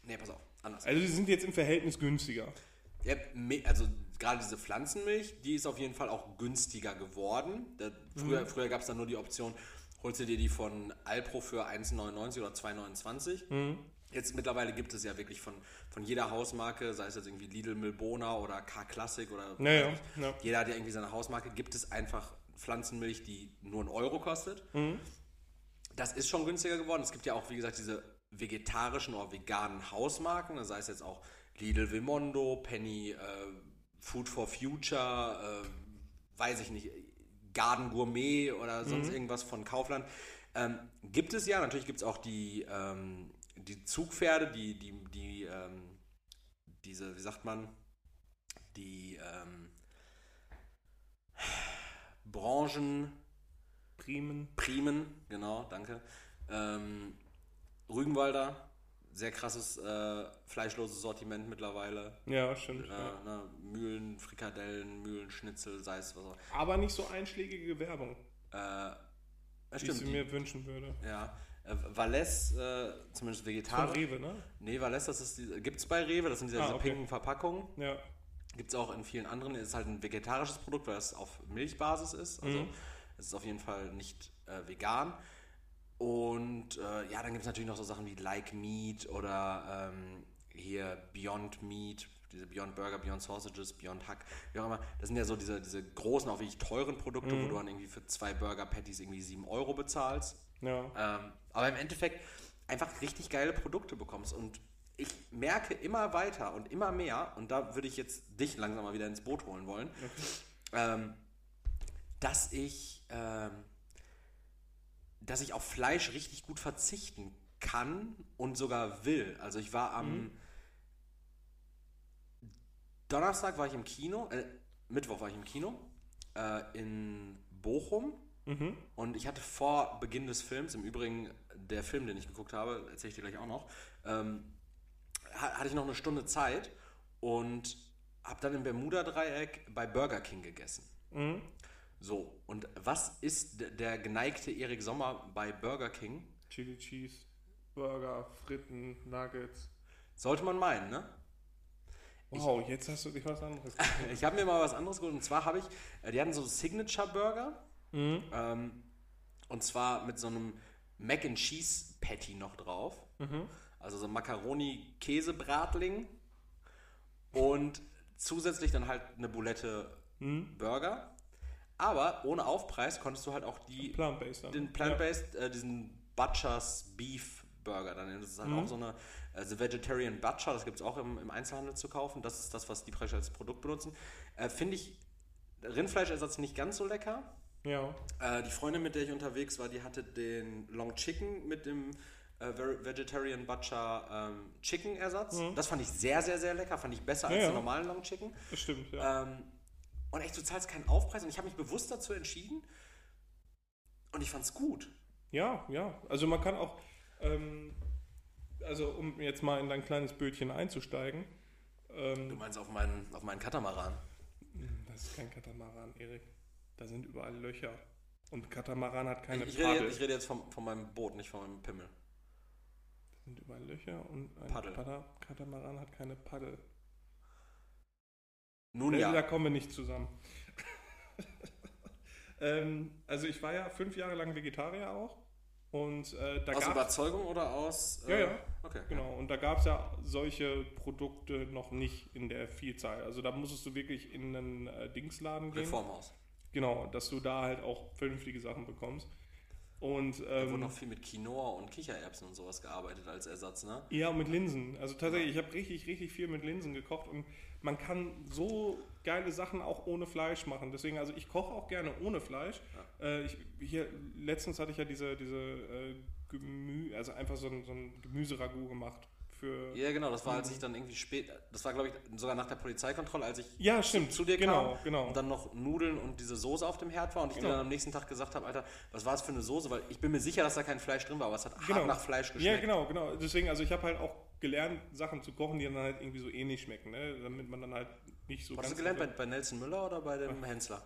nee, pass auf, anders. Also die sind jetzt im Verhältnis günstiger. Ja, also gerade diese Pflanzenmilch, die ist auf jeden Fall auch günstiger geworden. Da, früher früher gab es dann nur die Option, holst du dir die von Alpro für 1,99 oder 2,29. Jetzt mittlerweile gibt es ja wirklich von, von jeder Hausmarke, sei es jetzt irgendwie Lidl Milbona oder K-Classic oder Ja, ja, jeder hat ja irgendwie seine Hausmarke, gibt es einfach Pflanzenmilch, die nur einen Euro kostet. Das ist schon günstiger geworden. Es gibt ja auch, wie gesagt, diese vegetarischen oder veganen Hausmarken, das heißt jetzt auch Lidl Vimondo, Penny äh, Food for Future, äh, weiß ich nicht, Garden Gourmet oder sonst irgendwas von Kaufland. Ähm, gibt es ja, natürlich gibt es auch die, ähm, die Zugpferde, die, die, die ähm, diese, wie sagt man, die ähm, Branchen, Primen. Primen, genau, danke. Ähm, Rügenwalder, sehr krasses äh, fleischloses Sortiment mittlerweile. Ja, stimmt. Äh, Ja. ne, Mühlen, Frikadellen, Mühlenschnitzel, sei es was auch. Aber nicht so einschlägige Werbung, Äh, wie ich die, mir wünschen würde. ja. Äh, Valais, äh, zumindest Von vegetarisch. Rewe, ne? Nee, Valais, das ist die, gibt's bei Rewe, das sind diese, Ah, diese okay. pinken Verpackungen. Ja. Gibt es auch in vielen anderen. Es ist halt ein vegetarisches Produkt, weil es auf Milchbasis ist. Also es ist auf jeden Fall nicht äh, vegan. Und äh, ja, dann gibt es natürlich noch so Sachen wie Like Meat oder ähm, hier Beyond Meat. diese Beyond Burger, Beyond Sausages, Beyond Hack, wie auch immer. Das sind ja so diese, diese großen, auch wirklich teuren Produkte, Mhm. wo du dann irgendwie für zwei Burger Patties irgendwie 7 Euro bezahlst. Ja. Ähm, aber im Endeffekt einfach richtig geile Produkte bekommst. Und ich merke immer weiter und immer mehr, und da würde ich jetzt dich langsam mal wieder ins Boot holen wollen, ähm, dass ich, ähm, dass ich auf Fleisch richtig gut verzichten kann und sogar will. Also ich war am Donnerstag war ich im Kino, äh, Mittwoch war ich im Kino äh, in Bochum. Mhm. Und ich hatte vor Beginn des Films, im Übrigen der Film, den ich geguckt habe, erzähle ich dir gleich auch noch, ähm, ha- hatte ich noch eine Stunde Zeit und habe dann im Bermuda-Dreieck bei Burger King gegessen. Mhm. So, und was ist der geneigte Erik Sommer bei Burger King? Chili Cheese, Burger, Fritten, Nuggets. Sollte man meinen, ne? Wow, jetzt hast du dich was anderes Ich habe mir mal was anderes geholt und zwar habe ich, äh, die hatten so Signature-Burger Mhm. ähm, und zwar mit so einem Mac and Cheese Patty noch drauf. Mhm. Also so Macaroni-Käse-Bratling und zusätzlich dann halt eine Bulette Mhm. Burger. Aber ohne Aufpreis konntest du halt auch die, Plant-based den Plant-Based, äh, diesen Butcher's Beef Burger. Dann das ist halt Mhm. auch so eine also Vegetarian Butcher, das gibt es auch im, im Einzelhandel zu kaufen. Das ist das, was die praktisch als Produkt benutzen. Äh, Finde ich Rindfleischersatz nicht ganz so lecker. Ja. Äh, die Freundin, mit der ich unterwegs war, die hatte den Long Chicken mit dem äh, Vegetarian Butcher ähm, Chicken Ersatz. Das fand ich sehr, sehr, sehr lecker. Fand ich besser Mhm. Ja, als ja. den normalen Long Chicken. Das stimmt, ja. Ähm, und echt, du zahlst keinen Aufpreis und ich habe mich bewusst dazu entschieden und ich fand's gut. Ja, ja. Also man kann auch, ähm, also um jetzt mal in dein kleines Bötchen einzusteigen, Du ähm, meinst auf meinen, auf meinen Katamaran. das ist kein Katamaran, Erik. Da sind überall Löcher. Und Katamaran hat keine Ich, ich, rede, Paddel. jetzt- ich rede jetzt vom, von meinem Boot, nicht von meinem Pimmel. Da sind überall Löcher und ein Paddel. Katamaran hat keine Paddel. Nun Da- ja. Da kommen wir nicht zusammen. ähm, also ich war ja fünf Jahre lang Vegetarier auch. Und äh, da Aus Überzeugung oder aus. Ja, ja. Okay. Genau, und da gab es ja solche Produkte noch nicht in der Vielzahl. Also da musstest du wirklich in einen äh, Dingsladen gehen. Reformhaus. Genau, dass du da halt auch vernünftige Sachen bekommst. Und Da wurde ähm, noch viel mit Quinoa und Kichererbsen und sowas gearbeitet als Ersatz, ne? ja, und mit Linsen. Also tatsächlich, ich habe richtig, richtig viel mit Linsen gekocht und man kann so geile Sachen auch ohne Fleisch machen. Deswegen, also ich koche auch gerne ohne Fleisch. Äh, ich, hier, letztens hatte ich ja diese, diese äh, Gemü also einfach so ein, so ein Gemüseragout gemacht. Für, Ja, genau, das war, als ich dann irgendwie spät, das war, glaube ich, sogar nach der Polizeikontrolle, als ich Ja, stimmt. zu dir genau, kam genau. und dann noch Nudeln und diese Soße auf dem Herd war und ich Genau. dir dann am nächsten Tag gesagt habe, Alter, was war das für eine Soße? Weil ich bin mir sicher, dass da kein Fleisch drin war, aber es hat Genau. hart nach Fleisch Ja, geschmeckt. genau, genau. Deswegen, also ich habe halt auch gelernt, Sachen zu kochen, die dann halt irgendwie so ähnlich schmecken, ne? damit man dann halt nicht so Hast du gelernt bei, bei Nelson Müller oder bei dem Hensler?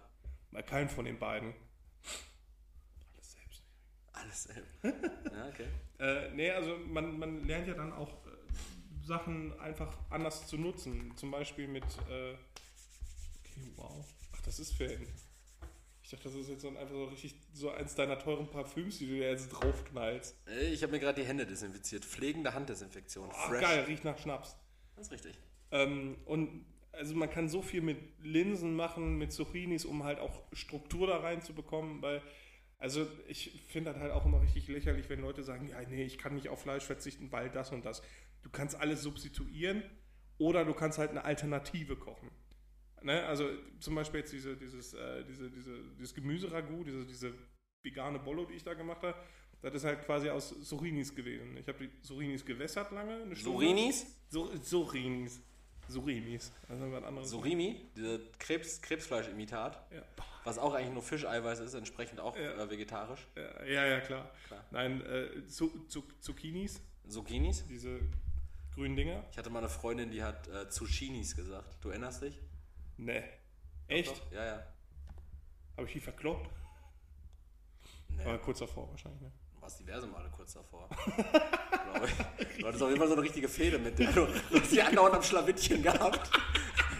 Bei keinem von den beiden. Alles selbst. Alles selber. ja, okay. Äh, nee, also man, man lernt ja dann auch äh, Sachen einfach anders zu nutzen. Zum Beispiel mit... Äh, okay, wow. Ach, das ist Fan. Ich dachte, das ist jetzt so ein, einfach so richtig so eins deiner teuren Parfüms, die du dir jetzt draufknallst. Ey, Ich habe mir gerade die Hände desinfiziert. Pflegende Handdesinfektion. Ach, Fresh. geil, riecht nach Schnaps. Das ist richtig. Ähm, und also man kann so viel mit Linsen machen, mit Zucchinis, um halt auch Struktur da reinzubekommen, weil also ich finde das halt auch immer richtig lächerlich, wenn Leute sagen, ja, nee, ich kann nicht auf Fleisch verzichten, weil das und das. Du kannst alles substituieren oder du kannst halt eine Alternative kochen. Ne? Also zum Beispiel jetzt diese, dieses, äh, diese, diese, dieses Gemüseragout, diese, diese vegane Bollo, die ich da gemacht habe, das ist halt quasi aus Surinis gewesen. Ich habe die Surinis gewässert lange. Eine Stunde. Surinis? So, Surinis. Surinis. Also was anderes. Surimi, diese Krebs, Krebsfleischimitat, Ja. was auch eigentlich nur Fischeiweiß ist, entsprechend auch Ja. äh, vegetarisch. Ja, ja, ja, klar. Klar. Nein, äh, Zu, Zu, Zucchinis, Zucchinis. diese grünen Dinger. Ich hatte mal eine Freundin, die hat äh, Zucchinis gesagt. Du erinnerst dich? Ne. Echt? Doch? Ja, ja. Habe ich die verkloppt? Nee, Aber kurz davor wahrscheinlich, ne? du warst diverse Male kurz davor. Glaube ich. Du hattest auf jeden Fall so eine richtige Fehde mit der. Du hast die andauernd am Schlawittchen gehabt.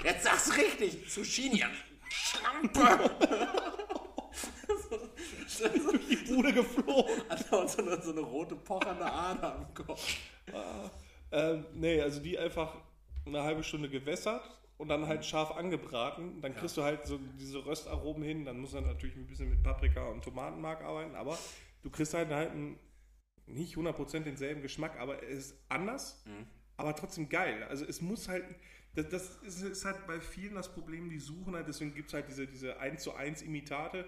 Jetzt sag's richtig. Zucchini. Schlampe. Die Bude geflogen. Andauernd so eine, so eine rote pochernde Ader am Kopf. Ähm, nee, also die einfach eine halbe Stunde gewässert und dann halt scharf angebraten. Dann kriegst du halt so diese Röstaromen hin. Dann muss man natürlich ein bisschen mit Paprika und Tomatenmark arbeiten, aber du kriegst halt, halt einen, nicht 100% denselben Geschmack, aber es ist anders, aber trotzdem geil. Also es muss halt, das, das ist, ist halt bei vielen das Problem, die suchen halt, deswegen gibt es halt diese, diese 1 zu 1 Imitate,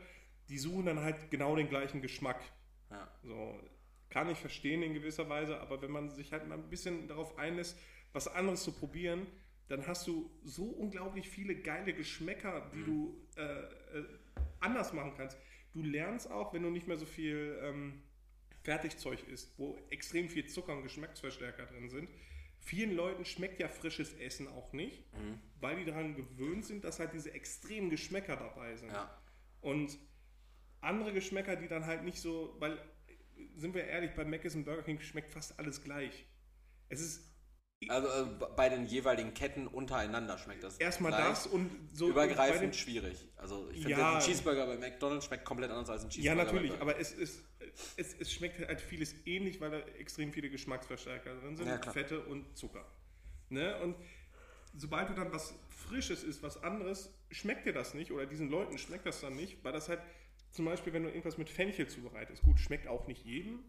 die suchen dann halt genau den gleichen Geschmack. Ja. So, kann ich verstehen in gewisser Weise, aber wenn man sich halt mal ein bisschen darauf einlässt, was anderes zu probieren, dann hast du so unglaublich viele geile Geschmäcker, die du äh, äh, anders machen kannst. Du lernst auch, wenn du nicht mehr so viel ähm, Fertigzeug isst, wo extrem viel Zucker und Geschmacksverstärker drin sind. Vielen Leuten schmeckt ja frisches Essen auch nicht, weil die daran gewöhnt sind, dass halt diese extremen Geschmäcker dabei sind. Ja. Und andere Geschmäcker, die dann halt nicht so, weil, sind wir ehrlich, bei Mc's und Burger King schmeckt fast alles gleich. Es ist Also äh, bei den jeweiligen Ketten untereinander schmeckt das. erstmal gleich. das und so. Übergreifend den- schwierig. Also ich finde, Ja. ein Cheeseburger bei McDonalds schmeckt komplett anders als ein Ja, Cheeseburger. natürlich, bei aber es, ist, es, es schmeckt halt vieles ähnlich, weil da extrem viele Geschmacksverstärker drin sind, Ja. Fette und Zucker. Ne? Und sobald du dann was Frisches isst, was anderes, schmeckt dir das nicht oder diesen Leuten schmeckt das dann nicht, weil das halt zum Beispiel, wenn du irgendwas mit Fenchel zubereitest, gut, schmeckt auch nicht jedem,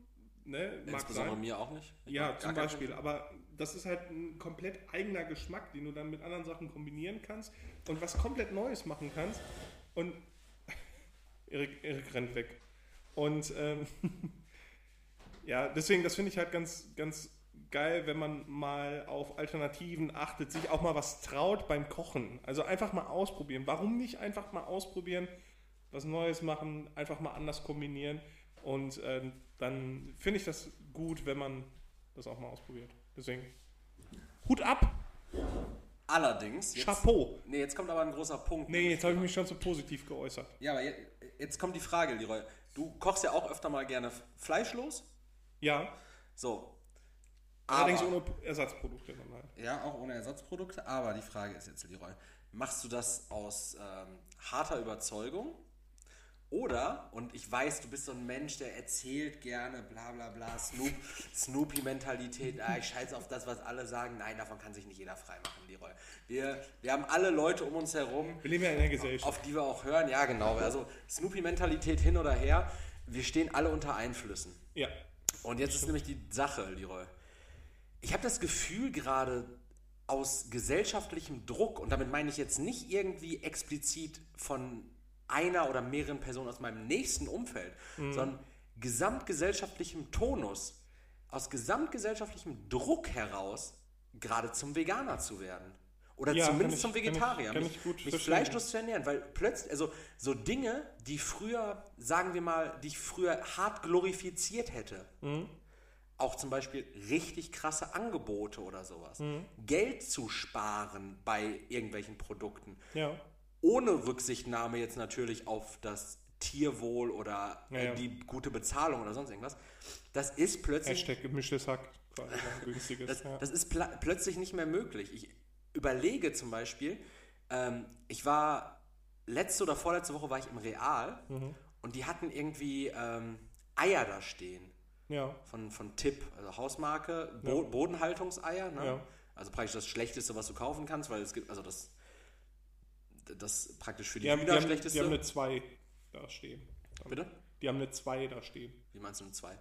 ne? mag Insbesondere sein. mir auch nicht. Ich Ja, zum Beispiel. Aber das ist halt ein komplett eigener Geschmack, den du dann mit anderen Sachen kombinieren kannst und was komplett Neues machen kannst. Und Erik, Erik rennt weg. Und ähm, ja, deswegen, das finde ich halt ganz, ganz geil, wenn man mal auf Alternativen achtet, sich auch mal was traut beim Kochen. Also einfach mal ausprobieren. Warum nicht einfach mal ausprobieren, was Neues machen, einfach mal anders kombinieren. Und ähm, dann finde ich das gut, wenn man das auch mal ausprobiert. Deswegen, Hut ab, Allerdings, jetzt, Chapeau. nee, jetzt kommt aber ein großer Punkt. Nee, jetzt habe ich mich schon so positiv geäußert. Ja, aber jetzt, jetzt kommt die Frage, Leroy. Du kochst ja auch öfter mal gerne fleischlos. Ja, So. allerdings Aber- ohne Ersatzprodukte dann halt. Ja, auch ohne Ersatzprodukte. Aber die Frage ist jetzt, Leroy, machst du das aus ähm, harter Überzeugung? Oder, und ich weiß, du bist so ein Mensch, der erzählt gerne, bla bla bla, Snoop, Snoopy-Mentalität, ah, ich scheiße auf das, was alle sagen. Nein, davon kann sich nicht jeder freimachen, Leroy. Wir, wir haben alle Leute um uns herum, Wir leben ja in der Gesellschaft. auf die wir auch hören. Ja, genau. Also Snoopy-Mentalität hin oder her, wir stehen alle unter Einflüssen. Ja. Und jetzt ist nämlich die Sache, Leroy. Ich habe das Gefühl gerade aus gesellschaftlichem Druck, und damit meine ich jetzt nicht irgendwie explizit von einer oder mehreren Personen aus meinem nächsten Umfeld, sondern gesamtgesellschaftlichem Tonus, aus gesamtgesellschaftlichem Druck heraus, gerade zum Veganer zu werden. Oder Ja, zumindest kann zum ich- kann ich- Vegetarier. kann mich ich mich fleischlos zu ernähren, weil plötzlich, also so Dinge, die früher, sagen wir mal, die ich früher hart glorifiziert hätte, Mhm. auch zum Beispiel richtig krasse Angebote oder sowas, Mhm. Geld zu sparen bei irgendwelchen Produkten, Ja. Ohne Rücksichtnahme jetzt natürlich auf das Tierwohl oder Ja, ja. die gute Bezahlung oder sonst irgendwas, das ist plötzlich Hashtag gemischtes Hack. Günstiges. das, ja. das ist pla- plötzlich nicht mehr möglich. Ich überlege zum Beispiel, ähm, ich war letzte oder vorletzte Woche war ich im Real Mhm. und die hatten irgendwie ähm, Eier da stehen ja. von, von Tipp, also Hausmarke, Bo Bodenhaltungseier. Ne? Also praktisch das Schlechteste, was du kaufen kannst, weil es gibt, also das, das praktisch für die, Die Hühner haben, schlechteste. die haben eine 2 da stehen. Bitte? Die haben eine 2 da stehen. Wie meinst du eine 2?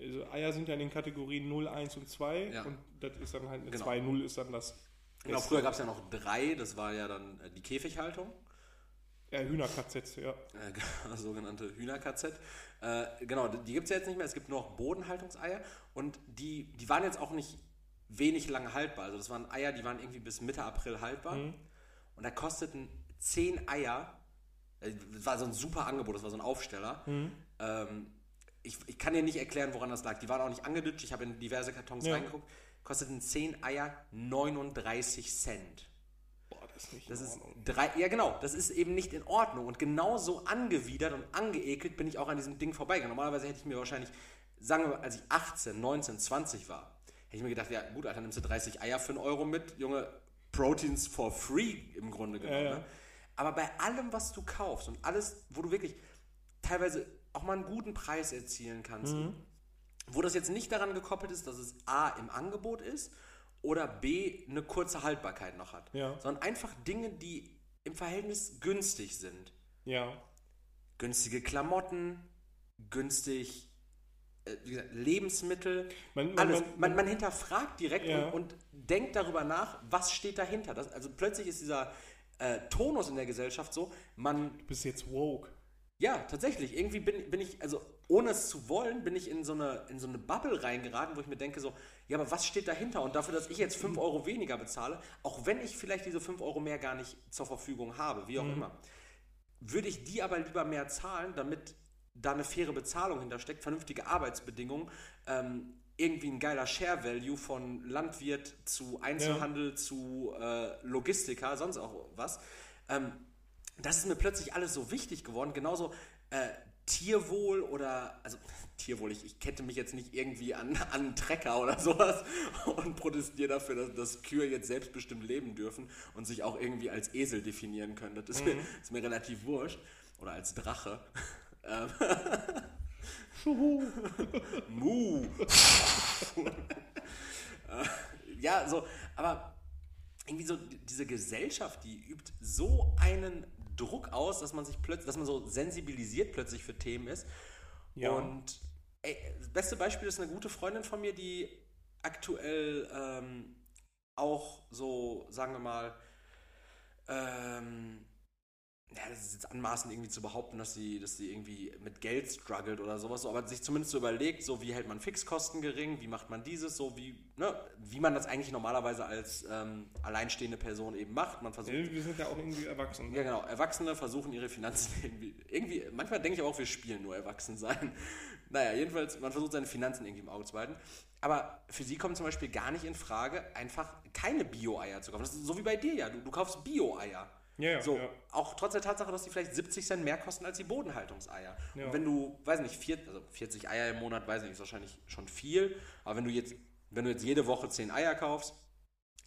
Also Eier sind ja in den Kategorien 0, 1 und 2 Ja. und das ist dann halt eine Genau. 2, 0 ist dann das. Genau, Beste. früher gab es ja noch drei, das war ja dann äh, die Käfighaltung. Ja, Hühner-KZ, ja. äh, genau, sogenannte Hühner-KZ. Äh, genau, die gibt es ja jetzt nicht mehr. Es gibt nur noch Bodenhaltungseier und die, die waren jetzt auch nicht wenig lange haltbar. Also das waren Eier, die waren irgendwie bis Mitte April haltbar. Und da kosteten 10 Eier, äh, das war so ein super Angebot, das war so ein Aufsteller. Ähm, ich, ich kann dir nicht erklären, woran das lag. Die waren auch nicht angeditscht, ich habe in diverse Kartons Ja. reingeguckt. Kosteten 10 Eier 39 Cent. Boah, das ist nicht Das in ist Ordnung. drei, ja genau, das ist eben nicht in Ordnung. Und genauso angewidert und angeekelt bin ich auch an diesem Ding vorbeigegangen. Normalerweise hätte ich mir wahrscheinlich, sagen wir mal, als ich 18, 19, 20 war, hätte ich mir gedacht, ja gut, Alter, nimmst du 30 Eier für einen Euro mit, Junge, Proteins for free im Grunde genommen. Ja, ja. Ne? Aber bei allem, was du kaufst und alles, wo du wirklich teilweise auch mal einen guten Preis erzielen kannst, Mhm. wo das jetzt nicht daran gekoppelt ist, dass es A im Angebot ist oder B eine kurze Haltbarkeit noch hat. Ja. Sondern einfach Dinge, die im Verhältnis günstig sind. Ja. Günstige Klamotten, günstig äh, gesagt, Lebensmittel, Man- man- alles. man- Man, man, hinterfragt direkt Ja. und, und denkt darüber nach, was steht dahinter. Das, also plötzlich ist dieser äh, Tonus in der Gesellschaft so, man Du bist jetzt woke. ja, tatsächlich. Irgendwie bin, bin ich, also ohne es zu wollen, bin ich in so, eine, in so eine Bubble reingeraten, wo ich mir denke so, ja, aber was steht dahinter? Und dafür, dass ich jetzt 5 Euro weniger bezahle, auch wenn ich vielleicht diese 5 Euro mehr gar nicht zur Verfügung habe, wie auch immer, würde ich die aber lieber mehr zahlen, damit da eine faire Bezahlung hintersteckt, vernünftige Arbeitsbedingungen, ähm, irgendwie ein geiler Share-Value von Landwirt zu Einzelhandel zu äh, Logistiker, sonst auch was. Ähm, das ist mir plötzlich alles so wichtig geworden. Genauso äh, Tierwohl oder, also Tierwohl, ich, ich kette mich jetzt nicht irgendwie an, an einen Trecker oder sowas und protestiere dafür, dass, dass Kühe jetzt selbstbestimmt leben dürfen und sich auch irgendwie als Esel definieren können. Das ist, mir, ist mir relativ wurscht. Oder als Drache. Ähm, Mu. Äh, ja, so, aber irgendwie so die- diese Gesellschaft, die übt so einen Druck aus, dass man sich plötzlich, dass man so sensibilisiert plötzlich für Themen ist. Ja. Und ey, das beste Beispiel ist eine gute Freundin von mir, die aktuell ähm, auch so, sagen wir mal, ähm, ja, das ist jetzt anmaßend irgendwie zu behaupten, dass sie, dass sie irgendwie mit Geld struggelt oder sowas, so, aber sich zumindest so überlegt, so wie hält man Fixkosten gering, wie macht man dieses, so wie, ne, wie man das eigentlich normalerweise als ähm, alleinstehende Person eben macht. Man versucht Wir sind ja auch irgendwie erwachsen. ja, genau. Erwachsene versuchen ihre Finanzen irgendwie, irgendwie, manchmal denke ich auch, wir spielen nur erwachsen sein. Naja, jedenfalls, man versucht seine Finanzen irgendwie im Auge zu behalten. Aber für sie kommt zum Beispiel gar nicht in Frage, einfach keine Bio-Eier zu kaufen. Das ist so wie bei dir ja. Du, du kaufst Bio-Eier. Ja, so, ja. Auch trotz der Tatsache, dass die vielleicht 70 Cent mehr kosten als die Bodenhaltungseier. Ja. Und wenn du, weiß nicht, vier, also 40 Eier im Monat, weiß nicht, ist wahrscheinlich schon viel. Aber wenn du jetzt, wenn du jetzt jede Woche 10 Eier kaufst,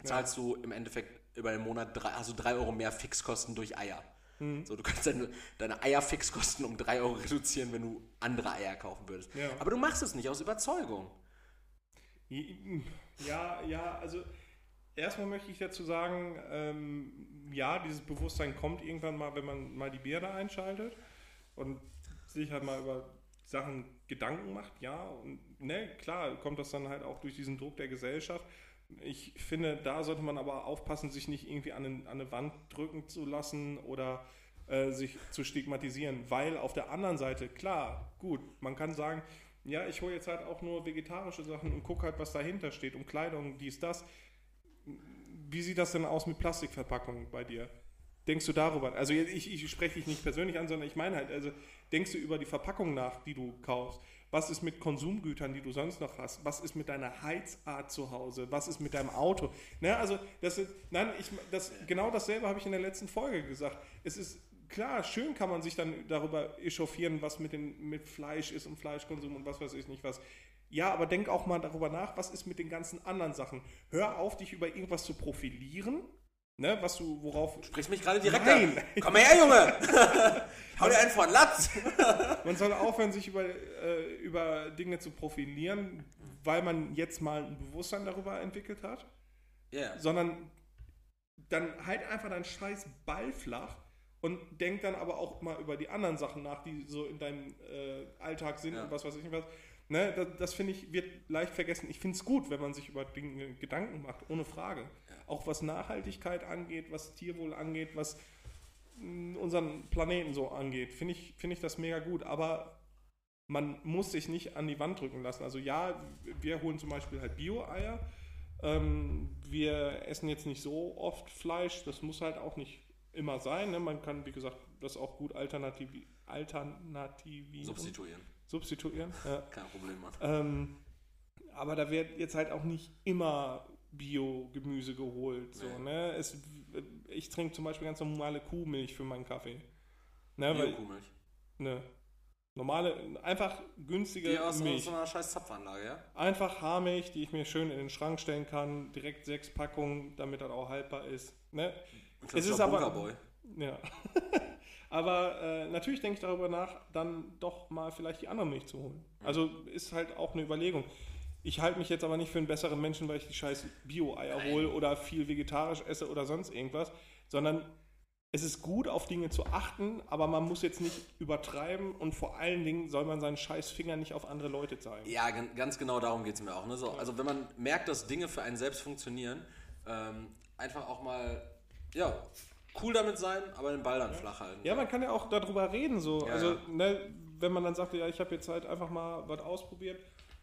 zahlst du im Endeffekt über den Monat drei, also 3 Euro mehr Fixkosten durch Eier. Mhm. So, du kannst deine, deine Eierfixkosten um 3 Euro reduzieren, wenn du andere Eier kaufen würdest. Aber du machst es nicht aus Überzeugung. Ja, ja, also erstmal möchte ich dazu sagen, ähm, ja, dieses Bewusstsein kommt irgendwann mal, wenn man mal die Bierde einschaltet und sich halt mal über Sachen Gedanken macht, ja, und ne, klar kommt das dann halt auch durch diesen Druck der Gesellschaft. Ich finde, da sollte man aber aufpassen, sich nicht irgendwie an, den, an eine Wand drücken zu lassen oder äh, sich zu stigmatisieren, weil auf der anderen Seite, klar, gut, man kann sagen, ja, ich hole jetzt halt auch nur vegetarische Sachen und gucke halt, was dahinter steht, um Kleidung, dies, das. Wie sieht das denn aus mit Plastikverpackungen bei dir? Denkst du darüber? Also ich, ich spreche dich nicht persönlich an, sondern ich meine halt, also denkst du über die Verpackung nach, die du kaufst? Was ist mit Konsumgütern, die du sonst noch hast? Was ist mit deiner Heizart zu Hause? Was ist mit deinem Auto? Ne, also das ist, nein, ich, das, genau dasselbe habe ich in der letzten Folge gesagt. Es ist klar, schön kann man sich dann darüber echauffieren, was mit, den, mit Fleisch ist und Fleischkonsum und was weiß ich nicht was. Ja, aber denk auch mal darüber nach, was ist mit den ganzen anderen Sachen. Hör auf, dich über irgendwas zu profilieren, ne, was du, worauf Sprichst mich gerade direkt Nein. an. Komm her, Junge! Hau dir einen vor den Latz! Man soll aufhören, sich über, äh, über Dinge zu profilieren, weil man jetzt mal ein Bewusstsein darüber entwickelt hat, Ja. sondern dann halt einfach deinen scheiß Ball flach und denk dann aber auch mal über die anderen Sachen nach, die so in deinem äh, Alltag sind Ja. und was weiß ich nicht was. Ne, das das finde ich, wird leicht vergessen. Ich finde es gut, wenn man sich über Dinge Gedanken macht, ohne Frage. Auch was Nachhaltigkeit angeht, was Tierwohl angeht, was mh, unseren Planeten so angeht, finde ich, finde ich das mega gut. Aber man muss sich nicht an die Wand drücken lassen. Also ja, wir holen zum Beispiel halt Bio-Eier. Ähm, wir essen jetzt nicht so oft Fleisch. Das muss halt auch nicht immer sein. Ne? Man kann, wie gesagt, das auch gut alternativ, alternativieren. Substituieren. substituieren. Ja. Kein Problem, Mann. Ähm, aber da wird jetzt halt auch nicht immer Bio-Gemüse geholt. So, Nee. ne? es, ich trinke zum Beispiel ganz normale Kuhmilch für meinen Kaffee. Ne, Bio-Kuhmilch. ne, normale, einfach günstige Die aus, aus Milch. so einer scheiß Zapfanlage, ja? Einfach Haarmilch, die ich mir schön in den Schrank stellen kann. Direkt sechs Packungen, damit das auch haltbar ist. Ne? Es ist aber- Bunkerboy. Ja. Aber äh, natürlich denke ich darüber nach, dann doch mal vielleicht die andere Milch zu holen. Also ist halt auch eine Überlegung. Ich halte mich jetzt aber nicht für einen besseren Menschen, weil ich die scheiß Bio-Eier hole oder viel vegetarisch esse oder sonst irgendwas, sondern es ist gut, auf Dinge zu achten, aber man muss jetzt nicht übertreiben und vor allen Dingen soll man seinen scheiß Finger nicht auf andere Leute zeigen. Ja, gan- ganz genau darum geht es mir auch. Ne? So, also wenn man merkt, dass Dinge für einen selbst funktionieren, ähm, einfach auch mal, ja, cool damit sein, aber den Ball dann flach halten. Ja, man kann ja auch darüber reden, so. Ja, also, ja. Ne, wenn man dann sagt, ja, ich habe jetzt halt einfach mal was ausprobiert,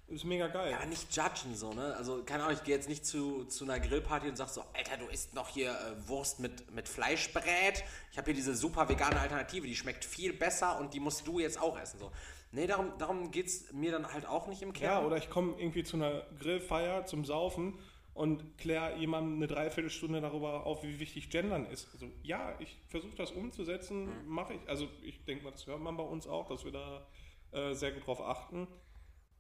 ist mega geil. Ja, nicht judgen so, ne? Also, keine Ahnung, ich gehe jetzt nicht zu, zu einer Grillparty und sag so, Alter, du isst noch hier äh, Wurst mit, mit Fleischbrät. Ich habe hier diese super vegane Alternative, die schmeckt viel besser und die musst du jetzt auch essen. So. Nee, darum, darum geht es mir dann halt auch nicht im Kern. Ja, oder ich komme irgendwie zu einer Grillfeier zum Saufen und kläre jemandem eine Dreiviertelstunde darüber auf, wie wichtig Gendern ist. Also ja, ich versuche das umzusetzen, mache ich. Also ich denke mal, das hört man bei uns auch, dass wir da äh, sehr gut drauf achten.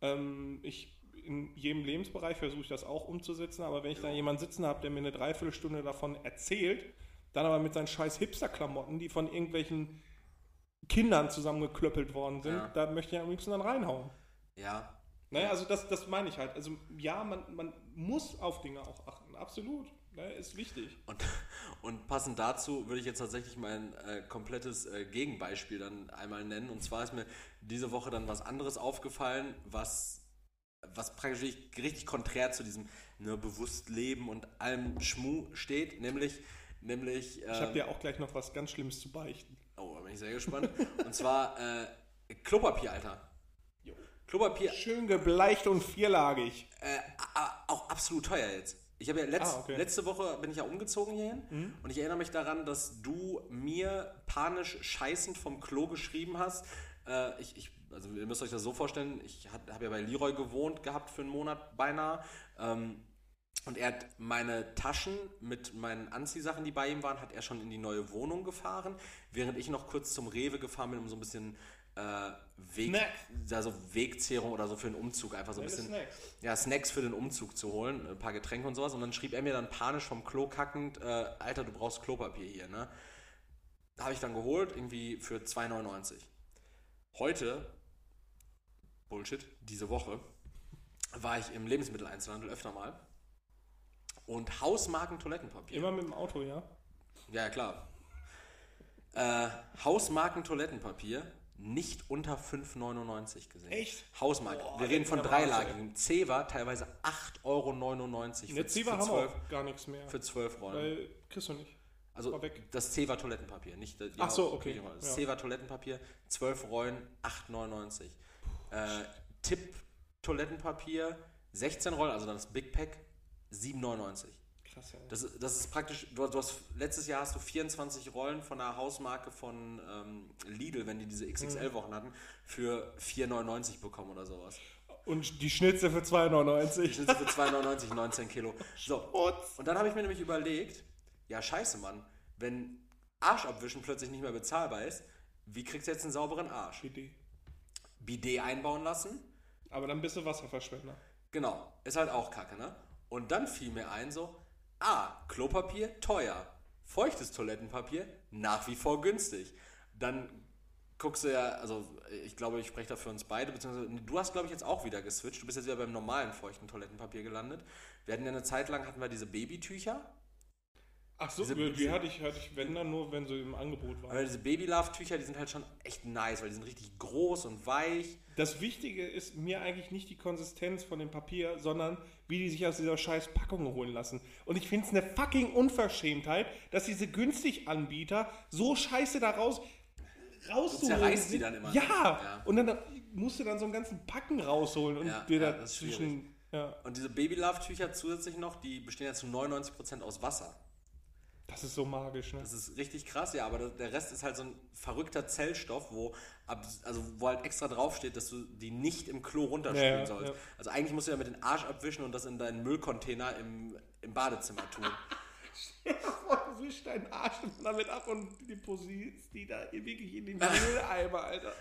Ähm, ich in jedem Lebensbereich versuche ich das auch umzusetzen, aber wenn ich da jemanden sitzen habe, der mir eine Dreiviertelstunde davon erzählt, dann aber mit seinen scheiß Hipster-Klamotten, die von irgendwelchen Kindern zusammengeklöppelt worden sind, Ja. da möchte ich am liebsten dann reinhauen. Ja, Naja, also das, das meine ich halt. Also ja, man, man muss auf Dinge auch achten. Absolut. Ne, ist wichtig. Und, und passend dazu würde ich jetzt tatsächlich mein äh, komplettes äh, Gegenbeispiel dann einmal nennen. Und zwar ist mir diese Woche dann was anderes aufgefallen, was, was praktisch richtig, konträr zu diesem ne, bewusst Leben und allem Schmu steht, nämlich, nämlich Ich habe dir auch gleich noch was ganz Schlimmes zu beichten. oh, da bin ich sehr gespannt. und zwar äh, Klopapier, Alter. Klopapier, Schön gebleicht und vierlagig. äh, auch absolut teuer jetzt. Ich habe ja letzt, Ah, okay. letzte Woche bin ich ja umgezogen hierhin und ich erinnere mich daran, dass du mir panisch scheißend vom Klo geschrieben hast. Äh, ich, ich, also ihr müsst euch das so vorstellen, ich habe ja bei Leroy gewohnt gehabt für einen Monat beinahe. Ähm, und er hat meine Taschen mit meinen Anziehsachen, die bei ihm waren, hat er schon in die neue Wohnung gefahren, während ich noch kurz zum Rewe gefahren bin, um so ein bisschen äh, Weg, Snack. also Wegzehrung oder so für den Umzug, einfach so ein bisschen Snacks. ja, Snacks für den Umzug zu holen, ein paar Getränke und sowas. Und dann schrieb er mir dann panisch vom Klo kackend, äh, Alter, du brauchst Klopapier hier, ne? Habe ich dann geholt, irgendwie für 2,99. Heute, Bullshit, diese Woche, war ich im Lebensmitteleinzelhandel öfter mal. Und Hausmarken Toilettenpapier. Immer mit dem Auto, ja? Ja, klar. Äh, Hausmarken Toilettenpapier nicht unter 5,99 gesehen. Echt? Hausmarke. Boah, wir reden von der Wahnsinn. dreilagigem. C war teilweise 8,99 Euro. Der Ziva haben wir auch gar nichts mehr. Für 12 Rollen. Weil kriegst du nicht. Also das C war Toilettenpapier, nicht die Ach so, okay. Das Ja. Toilettenpapier, 12 Rollen, 8,99. Äh, Tipp Toilettenpapier, 16 Rollen, also dann das Big Pack, 7,99. Krass, ja. Das, ist- das ist praktisch, du, du hast, letztes Jahr hast du 24 Rollen von der Hausmarke von ähm, Lidl, wenn die diese Mhm. XXL-Wochen hatten, für 4,99 bekommen oder sowas. Und die Schnitzel für 2,99. Sind sie für 2,99, 19 Kilo. So, und dann habe ich mir nämlich überlegt, ja scheiße Mann, wenn Arschabwischen plötzlich nicht mehr bezahlbar ist, wie kriegst du jetzt einen sauberen Arsch? Idee. Bidet einbauen lassen? Aber dann bist du Wasserverschwender. Genau, ist halt auch kacke, ne? Und dann fiel mir ein so, ah, Klopapier teuer, feuchtes Toilettenpapier nach wie vor günstig. Dann guckst du ja, also ich glaube, ich spreche da für uns beide, beziehungsweise du hast, glaube ich, jetzt auch wieder geswitcht. Du bist jetzt wieder beim normalen feuchten Toilettenpapier gelandet. Wir hatten ja eine Zeit lang, hatten wir diese Babytücher. Ach so, Diese- die hatte ich, hatte ich, wenn dann nur, wenn sie im Angebot waren. Aber diese Baby-Love-Tücher, die sind halt schon echt nice, weil die sind richtig groß und weich. Das Wichtige ist mir eigentlich nicht die Konsistenz von dem Papier, sondern wie die sich aus dieser scheiß Packung holen lassen. Und ich finde es eine fucking Unverschämtheit, dass diese günstig Anbieter so scheiße da raus rauszuholen. zerreißt die dann immer, ne? Ja. Ja. Und dann musst du dann so einen ganzen Packen rausholen und Ja, wieder ja, schwierig. zwischen. Ja, Und diese Baby-Love-Tücher zusätzlich noch, die bestehen ja zu 99% aus Wasser. Das ist so magisch, ne? Das ist richtig krass, ja, aber der Rest ist halt so ein verrückter Zellstoff, wo, ab, also wo halt extra draufsteht, dass du die nicht im Klo runterspülen Ja, ja, sollst. ja. Also eigentlich musst du ja mit den Arsch abwischen und das in deinen Müllcontainer im, im Badezimmer tun. Und wisch deinen Arsch damit ab und depositst die da wirklich in den Mülleimer, Alter.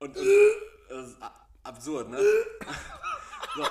Und, und das ist absurd, ne? so.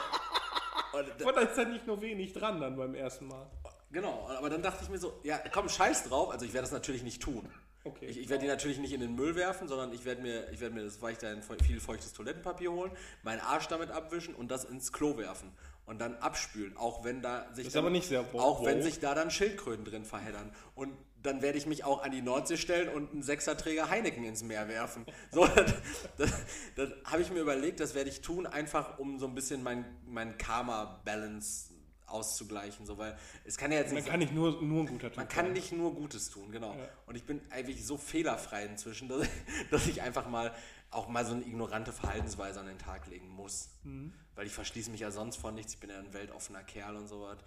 Und, Und da ist dann nicht nur wenig dran dann beim ersten Mal. Genau, aber dann dachte ich mir so, ja komm, scheiß drauf. Also ich werde das natürlich nicht tun. Okay. Ich, ich werde die natürlich nicht in den Müll werfen, sondern ich werde mir, ich werde mir das weiterhin viel feuchtes Toilettenpapier holen, meinen Arsch damit abwischen und das ins Klo werfen und dann abspülen, auch wenn da sich dann, aber nicht sehr wow- auch wenn sich da dann Schildkröten drin verheddern und dann werde ich mich auch an die Nordsee stellen und einen Sechserträger Heineken ins Meer werfen. So, das, das, das habe ich mir überlegt, das werde ich tun, einfach um so ein bisschen mein, mein Karma-Balance auszugleichen, so, weil es kann ja jetzt Man nicht kann nicht nur, nur ein guter Typ man kann nicht nur Gutes tun, genau. Ja. Und ich bin eigentlich so fehlerfrei inzwischen, dass ich, dass ich einfach mal auch mal so eine ignorante Verhaltensweise an den Tag legen muss. Mhm. Weil ich verschließe mich ja sonst von nichts. Ich bin ja ein weltoffener Kerl und sowas.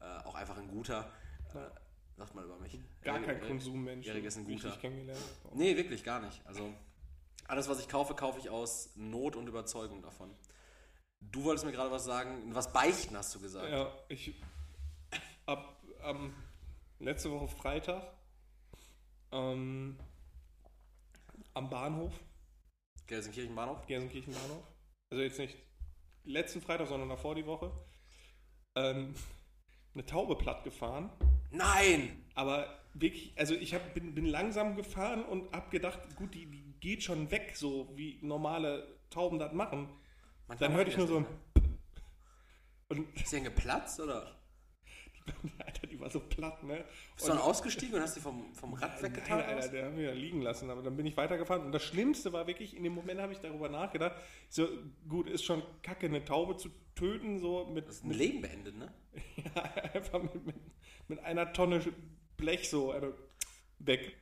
Äh, auch einfach ein guter. Äh, sagt mal über mich. Gar Erik- kein Erik- Konsummensch. Erik ist ein ich guter. dich kennengelernt. Nee, wirklich gar nicht. Also alles, was ich kaufe, kaufe ich aus Not und Überzeugung davon. Du wolltest mir gerade was sagen, was beichten, hast du gesagt. Ja, ich ab ähm, letzte Woche Freitag ähm, am Bahnhof, Gelsenkirchen Bahnhof? Gelsenkirchen Bahnhof, also jetzt nicht letzten Freitag, sondern davor die Woche, ähm, eine Taube platt gefahren. Nein! Aber wirklich, also ich hab, bin, bin langsam gefahren und hab gedacht, gut, die, die geht schon weg, so wie normale Tauben das machen. Manchmal Dann hörte ich nur so ein die und. Ist denn geplatzt oder? Alter, die war so platt, ne? Bist du dann ausgestiegen und hast die vom, vom Rad weggetan? Nein, Alter, der haben wir ja liegen lassen. Aber dann bin ich weitergefahren. Und das Schlimmste war wirklich, in dem Moment habe ich darüber nachgedacht, so gut, ist schon kacke, eine Taube zu töten, so mit, Das ist ein Leben beendet, ne? ja, einfach mit, mit, mit einer Tonne Blech so also, weg.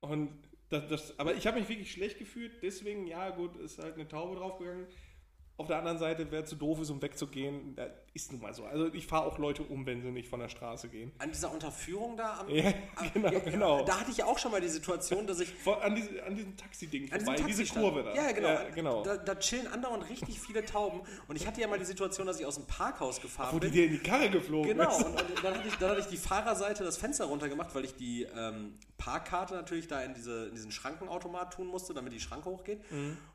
Und das, das, aber ich habe mich wirklich schlecht gefühlt, deswegen, ja gut, ist halt eine Taube draufgegangen. Auf der anderen Seite, wer zu doof ist, um wegzugehen, ist nun mal so. Also ich fahre auch Leute um, wenn sie nicht von der Straße gehen. An dieser Unterführung da am. Ja, am- genau, genau. Da hatte ich ja auch schon mal die Situation, dass ich. An, diese, an diesem Taxi-Ding An vorbei, diesem diese Kurve da. Ja, genau. Ja, genau. Da, da chillen andauernd richtig viele Tauben. Und ich hatte ja mal die Situation, dass ich aus dem Parkhaus gefahren Wo die bin. dir in die Karre geflogen Genau, ist. und, und dann, hatte ich, dann hatte ich die Fahrerseite das Fenster runtergemacht, weil ich die ähm, Parkkarte natürlich da in, diese, in diesen Schrankenautomat tun musste, damit die Schranke hochgeht.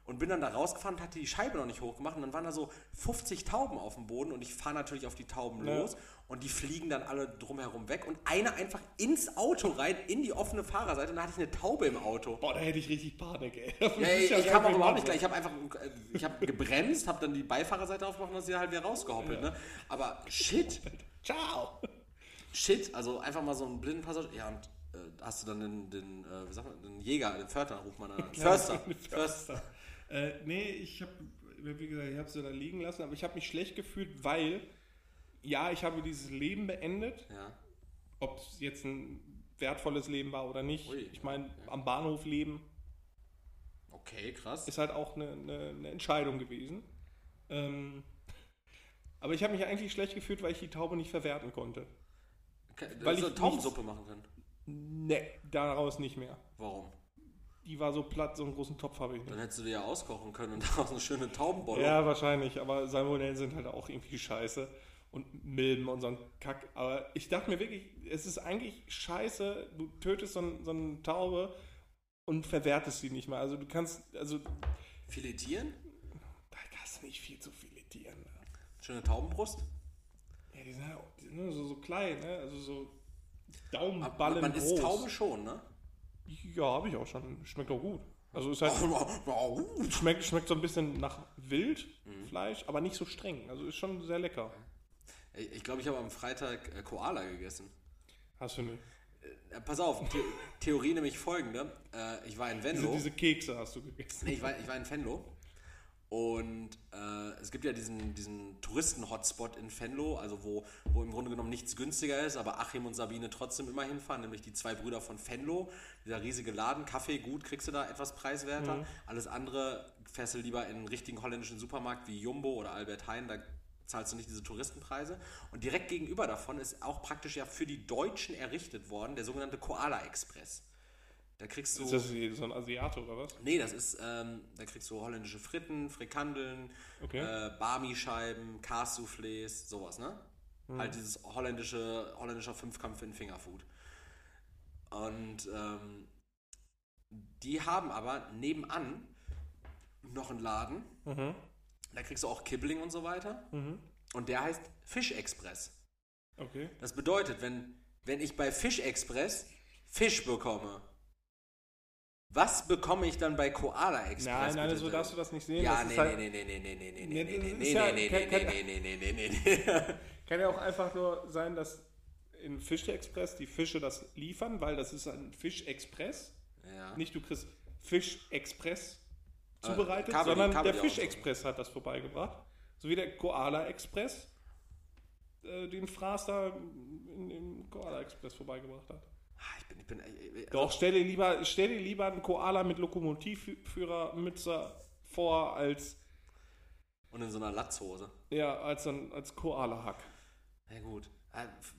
Und bin dann da rausgefahren und hatte die Scheibe noch nicht hochgemacht. Und dann waren da so 50 Tauben auf dem Boden und ich fahre natürlich auf die Tauben Ja. los. Und die fliegen dann alle drumherum weg. Und eine einfach ins Auto rein, in die offene Fahrerseite. Und da hatte ich eine Taube im Auto. Boah, da hätte ich richtig Panik, ey. Ja, ich, ich kam auch überhaupt nicht klar. Ich habe einfach äh, ich hab gebremst, habe dann die Beifahrerseite aufgemacht und dann ist sie halt wieder rausgehoppelt. Ne? Aber shit, Ciao. Shit, also einfach mal so einen blinden Passagier. Ja, und äh, hast du dann den, den äh, wie sagt man, den Jäger, den Förster, ruft man an. Förster. Förster. Äh, nee, ich habe, wie gesagt, ich habe sie da liegen lassen, aber ich habe mich schlecht gefühlt, weil, ja, ich habe dieses Leben beendet, Ja. ob es jetzt ein wertvolles Leben war oder nicht. Ui, ich meine, am Bahnhof leben Okay, krass. ist halt auch eine, eine, eine Entscheidung gewesen. Ähm, aber ich habe mich eigentlich schlecht gefühlt, weil ich die Taube nicht verwerten konnte. Okay, weil ich eine Taubensuppe machen können. Nee, daraus nicht mehr. Warum? Die war so platt, so einen großen Topf habe ich nicht. Dann hättest du dir ja auskochen können und daraus eine schöne Taubenbolle. Ja, wahrscheinlich, aber Salmonellen sind halt auch irgendwie scheiße. Und Milben und so ein Kack. Aber ich dachte mir wirklich, es ist eigentlich scheiße, du tötest so, ein, so eine Taube und verwertest sie nicht mal. Also du kannst, also Filetieren? da kannst du nicht viel zu filetieren. Ne? Schöne Taubenbrust? Ja, die sind, halt auch, die sind so, so klein, ne? Also so Aber Daumenballen man groß. isst Taube schon, ne? Ja, habe ich auch schon. Schmeckt auch gut. Also ist halt, schmeckt, schmeckt so ein bisschen nach Mhm. Wildfleisch, aber nicht so streng. Also ist schon sehr lecker. Ich glaube, ich, habe am Freitag äh, Koala gegessen. Hast du nicht? Äh, pass auf, The Theorie nämlich folgende. Äh, ich war in Diese, Venlo. diese Kekse hast du gegessen. Nee, ich war, ich war in Venlo. Und äh, es gibt ja diesen, diesen Touristen-Hotspot in Venlo, also wo, wo im Grunde genommen nichts günstiger ist, aber Achim und Sabine trotzdem immer hinfahren, nämlich die zwei Brüder von Venlo. Dieser riesige Laden, Kaffee, gut, kriegst du da etwas preiswerter. Alles andere fährst du lieber in einen richtigen holländischen Supermarkt wie Jumbo oder Albert Heijn, da zahlst du nicht diese Touristenpreise. Und direkt gegenüber davon ist auch praktisch ja für die Deutschen errichtet worden, der sogenannte Koala Express. Da kriegst du. Ist das so ein Asiate oder was? Nee, das ist, ähm, da kriegst du holländische Fritten, Frikandeln, Okay. äh, Barmi-Scheiben, sowas, ne? Halt dieses holländische, holländischer Fünfkampf in Fingerfood. Und ähm, die haben aber nebenan noch einen Laden, Mhm. da kriegst du auch Kibbeling und so weiter. Mhm. Und der heißt Fisch Express. Okay. Das bedeutet, wenn, wenn ich bei Fisch Express Fisch bekomme, Was bekomme ich dann bei Koala Express? Nein, nein, so darfst du das nicht sehen. Ja, nee, halt, nee, nee, nee, nee, nee, nee, Nee, nee, nee, nee, nee, nee, nee, nee. Kann ja auch einfach nur sein, dass in Fischexpress die Fische das liefern, weil das ist ein Fischexpress. Ja. Nicht du kriegst Fischexpress zubereitet, Kabel- sondern der die Fischexpress hat das vorbeigebracht. So wie der Koala Express äh, den Fraß da im Koala Express vorbeigebracht hat. Ah, Ich bin, ich bin, äh, Doch, stell dir lieber, stell dir lieber einen Koala mit Lokomotivführermütze vor als, Und in so einer Latzhose. ja, als, ein, als Koala-Hack. Ja gut.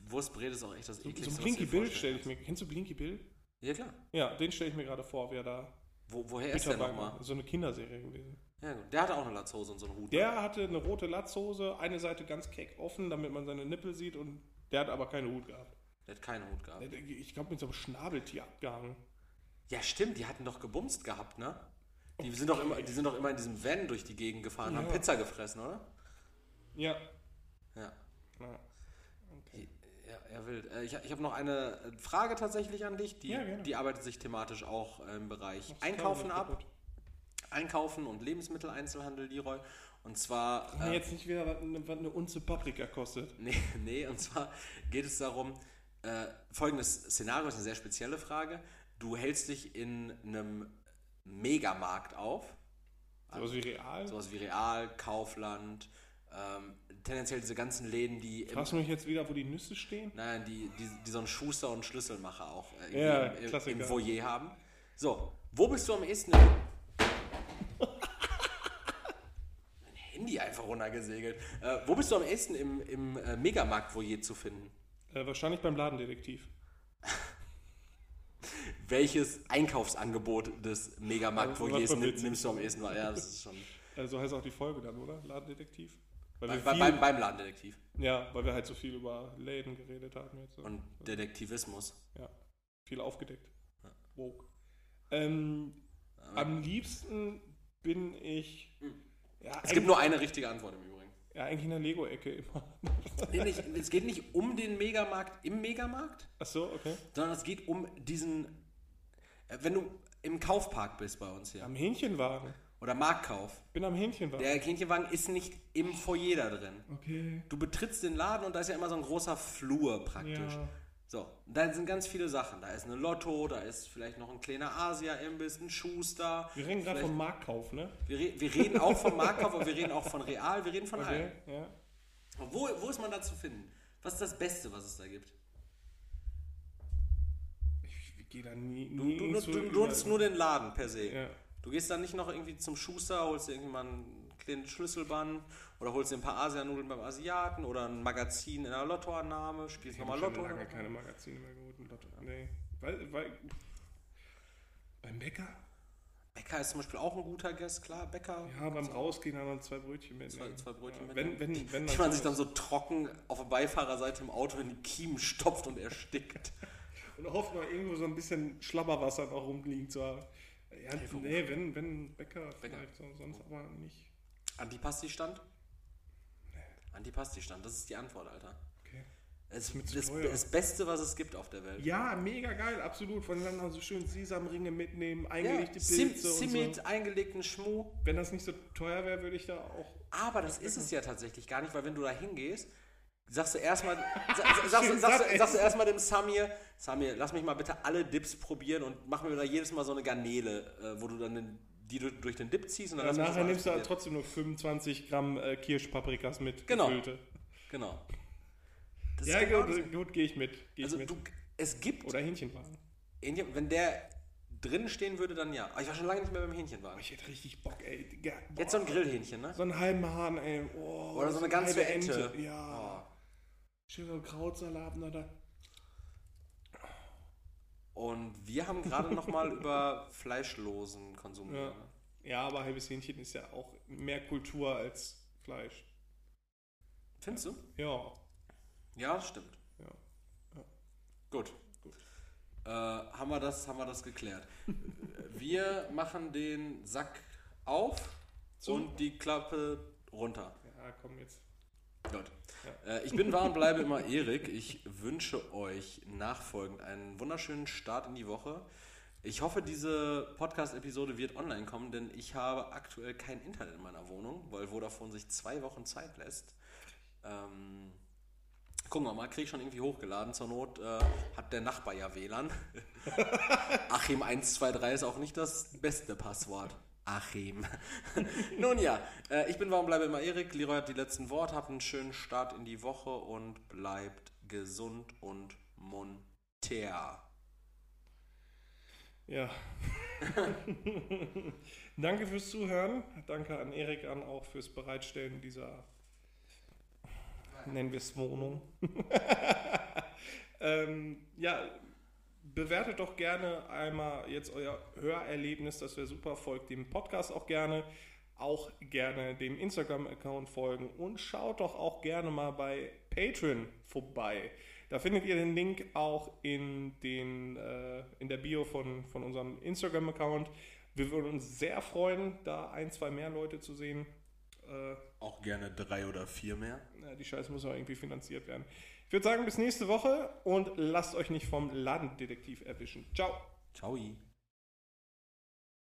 Wurstbrät ist auch echt das So, ekligste. so Blinky Bill stelle ich mir. Kennst du Blinky Bill? Ja klar. Ja, den stelle ich mir gerade vor, wer da Wo, woher ist der nochmal? So eine Kinderserie gewesen. Ja gut. Der hatte auch eine Latzhose und so einen Hut. Der hatte eine rote Latzhose, eine Seite ganz keck offen, damit man seine Nippel sieht und der hat aber keinen Hut gehabt. Der hat keinen Hut gehabt. Ich glaube, mit so einem Schnabeltier abgehangen. Ja, stimmt, die hatten doch gebumst gehabt, ne? Die sind doch immer, die sind doch immer in diesem Van durch die Gegend gefahren, haben Ja. Pizza gefressen, oder? Ja. Ja. ja. Ja, ja wild. Äh, Ich, ich habe noch eine Frage tatsächlich an dich. Die, Ja, die arbeitet sich thematisch auch äh, im Bereich Das Einkaufen ab. kaputt. Einkaufen und Lebensmitteleinzelhandel, Leroy. Und zwar. Wenn Äh, jetzt nicht wieder was eine, was eine Unze Paprika kostet. nee, nee, und zwar geht es darum, äh, folgendes Szenario ist eine sehr spezielle Frage. Du hältst dich in einem Megamarkt auf. Sowas wie real. Sowas wie Real, Kaufland, ähm, tendenziell diese ganzen Läden, die Fragst du mich jetzt wieder, wo die Nüsse stehen? Nein, die, die, die so einen Schuster und Schlüsselmacher auch äh, Ja, im, im, Foyer haben. So, wo bist du am ehesten? Mein Handy einfach runtergesegelt. Äh, wo bist du am ehesten im, im äh, Megamarkt-Foyer zu finden? Äh, wahrscheinlich beim Ladendetektiv. Welches Einkaufsangebot des Also, nimm, witzig. nimmst du am ehesten wahr? Ja, das ist schon. Äh, so heißt auch die Folge dann, oder? Ladendetektiv. Weil Bei, bei, beim, beim Ladendetektiv. ja, weil wir halt so viel über Läden geredet haben jetzt. So. Und Detektivismus. Ja, viel aufgedeckt. Ja. Woke. Ähm, am liebsten bin ich. Ja, Hm. Es gibt nur eine richtige Antwort im Übrigen. Ja, eigentlich in der Lego-Ecke immer. Nee, nicht, es geht nicht um den Megamarkt im Megamarkt, Achso, okay. sondern es geht um diesen, äh, wenn du im Kaufpark bist bei uns hier Am Hähnchenwagen. oder Marktkauf, Bin am Hähnchenwagen. der Hähnchenwagen ist nicht im Foyer da drin. okay. Du betrittst den Laden und da ist ja immer so ein großer Flur praktisch. Ja. So, da sind ganz viele Sachen. Da ist eine Lotto, da ist vielleicht noch ein kleiner Asia-Imbiss, ein Schuster. Wir reden gerade vom Marktkauf, ne? Wir, re wir reden auch vom Marktkauf, aber wir reden auch von Real, wir reden von allem. Okay, ja. Wo, wo ist man da zu finden? Was ist das Beste, was es da gibt? Ich, ich gehe da nie. Du, nie du, du, du über- nutzt nur den Laden per se. Ja. Du gehst dann nicht noch irgendwie zum Schuster, holst dir irgendwann kleinen Schlüsselband oder holst dir ein paar Asianudeln beim Asiaten oder ein Magazin in einer Lottoannahme, spielst Ich habe nochmal Lotto. lange keine Magazine mehr geholt. und Lotto. Nee. Weil, weil, beim Bäcker? Bäcker ist zum Beispiel auch ein guter Guest, klar, Bäcker. Ja, beim Rausgehen haben wir zwei Brötchen mit. Zwei, zwei Brötchen ja, mit. Wenn, wenn, wenn die man sich dann so trocken auf der Beifahrerseite im Auto in die Kiemen stopft und erstickt. Und hofft noch irgendwo so ein bisschen Schlabberwasser noch rumliegen zu haben. Ja, nee, wenn, wenn Bäcker, Bäcker. vielleicht, so, sonst aber nicht. Antipasti-Stand? Antipasti-Stand, das ist die Antwort, Alter. Okay. Es ist das, das Beste, was es gibt auf der Welt. Ja, mega geil, absolut. Von dann so schön Sesamringe mitnehmen, eingelegte Sim, Pilze Simit, so. eingelegten Schmuh. Wenn das nicht so teuer wäre, würde ich da auch. Aber das ist es ja tatsächlich gar nicht, weil wenn du da hingehst, sagst du erstmal sa- sa- sagst, sagst, du- sagst du erstmal dem Samir, Samir, lass mich mal bitte alle Dips probieren und mach mir da jedes Mal so eine Garnele, äh, wo du dann den, die du durch den Dip ziehst und dann Ja, nachher nimmst du halt trotzdem nur 25 Gramm äh, Kirschpaprikas mit. Genau. gefüllte. Genau. Das Ja, ist gut, gut gehe ich mit. Geh Also ich mit. du, es gibt, Oder Hähnchenwagen. Hähnchen- wenn der drin stehen würde, dann ja. Aber ich war schon lange nicht mehr beim Hähnchenwagen. Ich hätte richtig Bock, ey. Digga, boah. Jetzt so ein Grillhähnchen, ne? So einen halben Hahn, ey. Oh, Oder so eine ganze halbe Ente. Ja. Schön so ein Krautsalat na, da. Und wir haben gerade noch mal über fleischlosen Konsum Ja. ja, aber halbes Hähnchen ist ja auch mehr Kultur als Fleisch. Findest du? Ja. Ja, stimmt. ja. Gut. Äh, haben, wir das, haben wir das geklärt. wir machen den Sack auf So. und die Klappe runter. Ja, komm jetzt. Gut. Äh, ich bin wahr und bleibe immer Erik. Ich wünsche euch nachfolgend einen wunderschönen Start in die Woche. Ich hoffe, diese Podcast-Episode wird online kommen, denn ich habe aktuell kein Internet in meiner Wohnung, weil Vodafone sich zwei Wochen Zeit lässt. Ähm, gucken wir mal, kriege ich schon irgendwie hochgeladen. Zur Not äh, hat der Nachbar ja WLAN. Achim123 ist auch nicht das beste Passwort. Achim. Nun ja, äh, ich bin Warum bleibe immer Erik. Leroy hat die letzten Worte. Habt einen schönen Start in die Woche und bleibt gesund und munter. Ja. Danke fürs Zuhören. Danke an Erik an auch fürs Bereitstellen dieser, nennen wir es Wohnung. ähm, ja, bewertet doch gerne einmal jetzt euer Hörerlebnis, das wäre super. Folgt dem Podcast auch gerne. Auch gerne dem Instagram-Account folgen und schaut doch auch gerne mal bei Patreon vorbei. Da findet ihr den Link auch in, den, äh, in der Bio von, von unserem Instagram-Account. Wir würden uns sehr freuen, da ein, zwei mehr Leute zu sehen. Äh, auch gerne drei oder vier mehr. Ja, die Scheiße muss auch irgendwie finanziert werden. Ich würde sagen, bis nächste Woche und lasst euch nicht vom Ladendetektiv erwischen. Ciao. Ciao.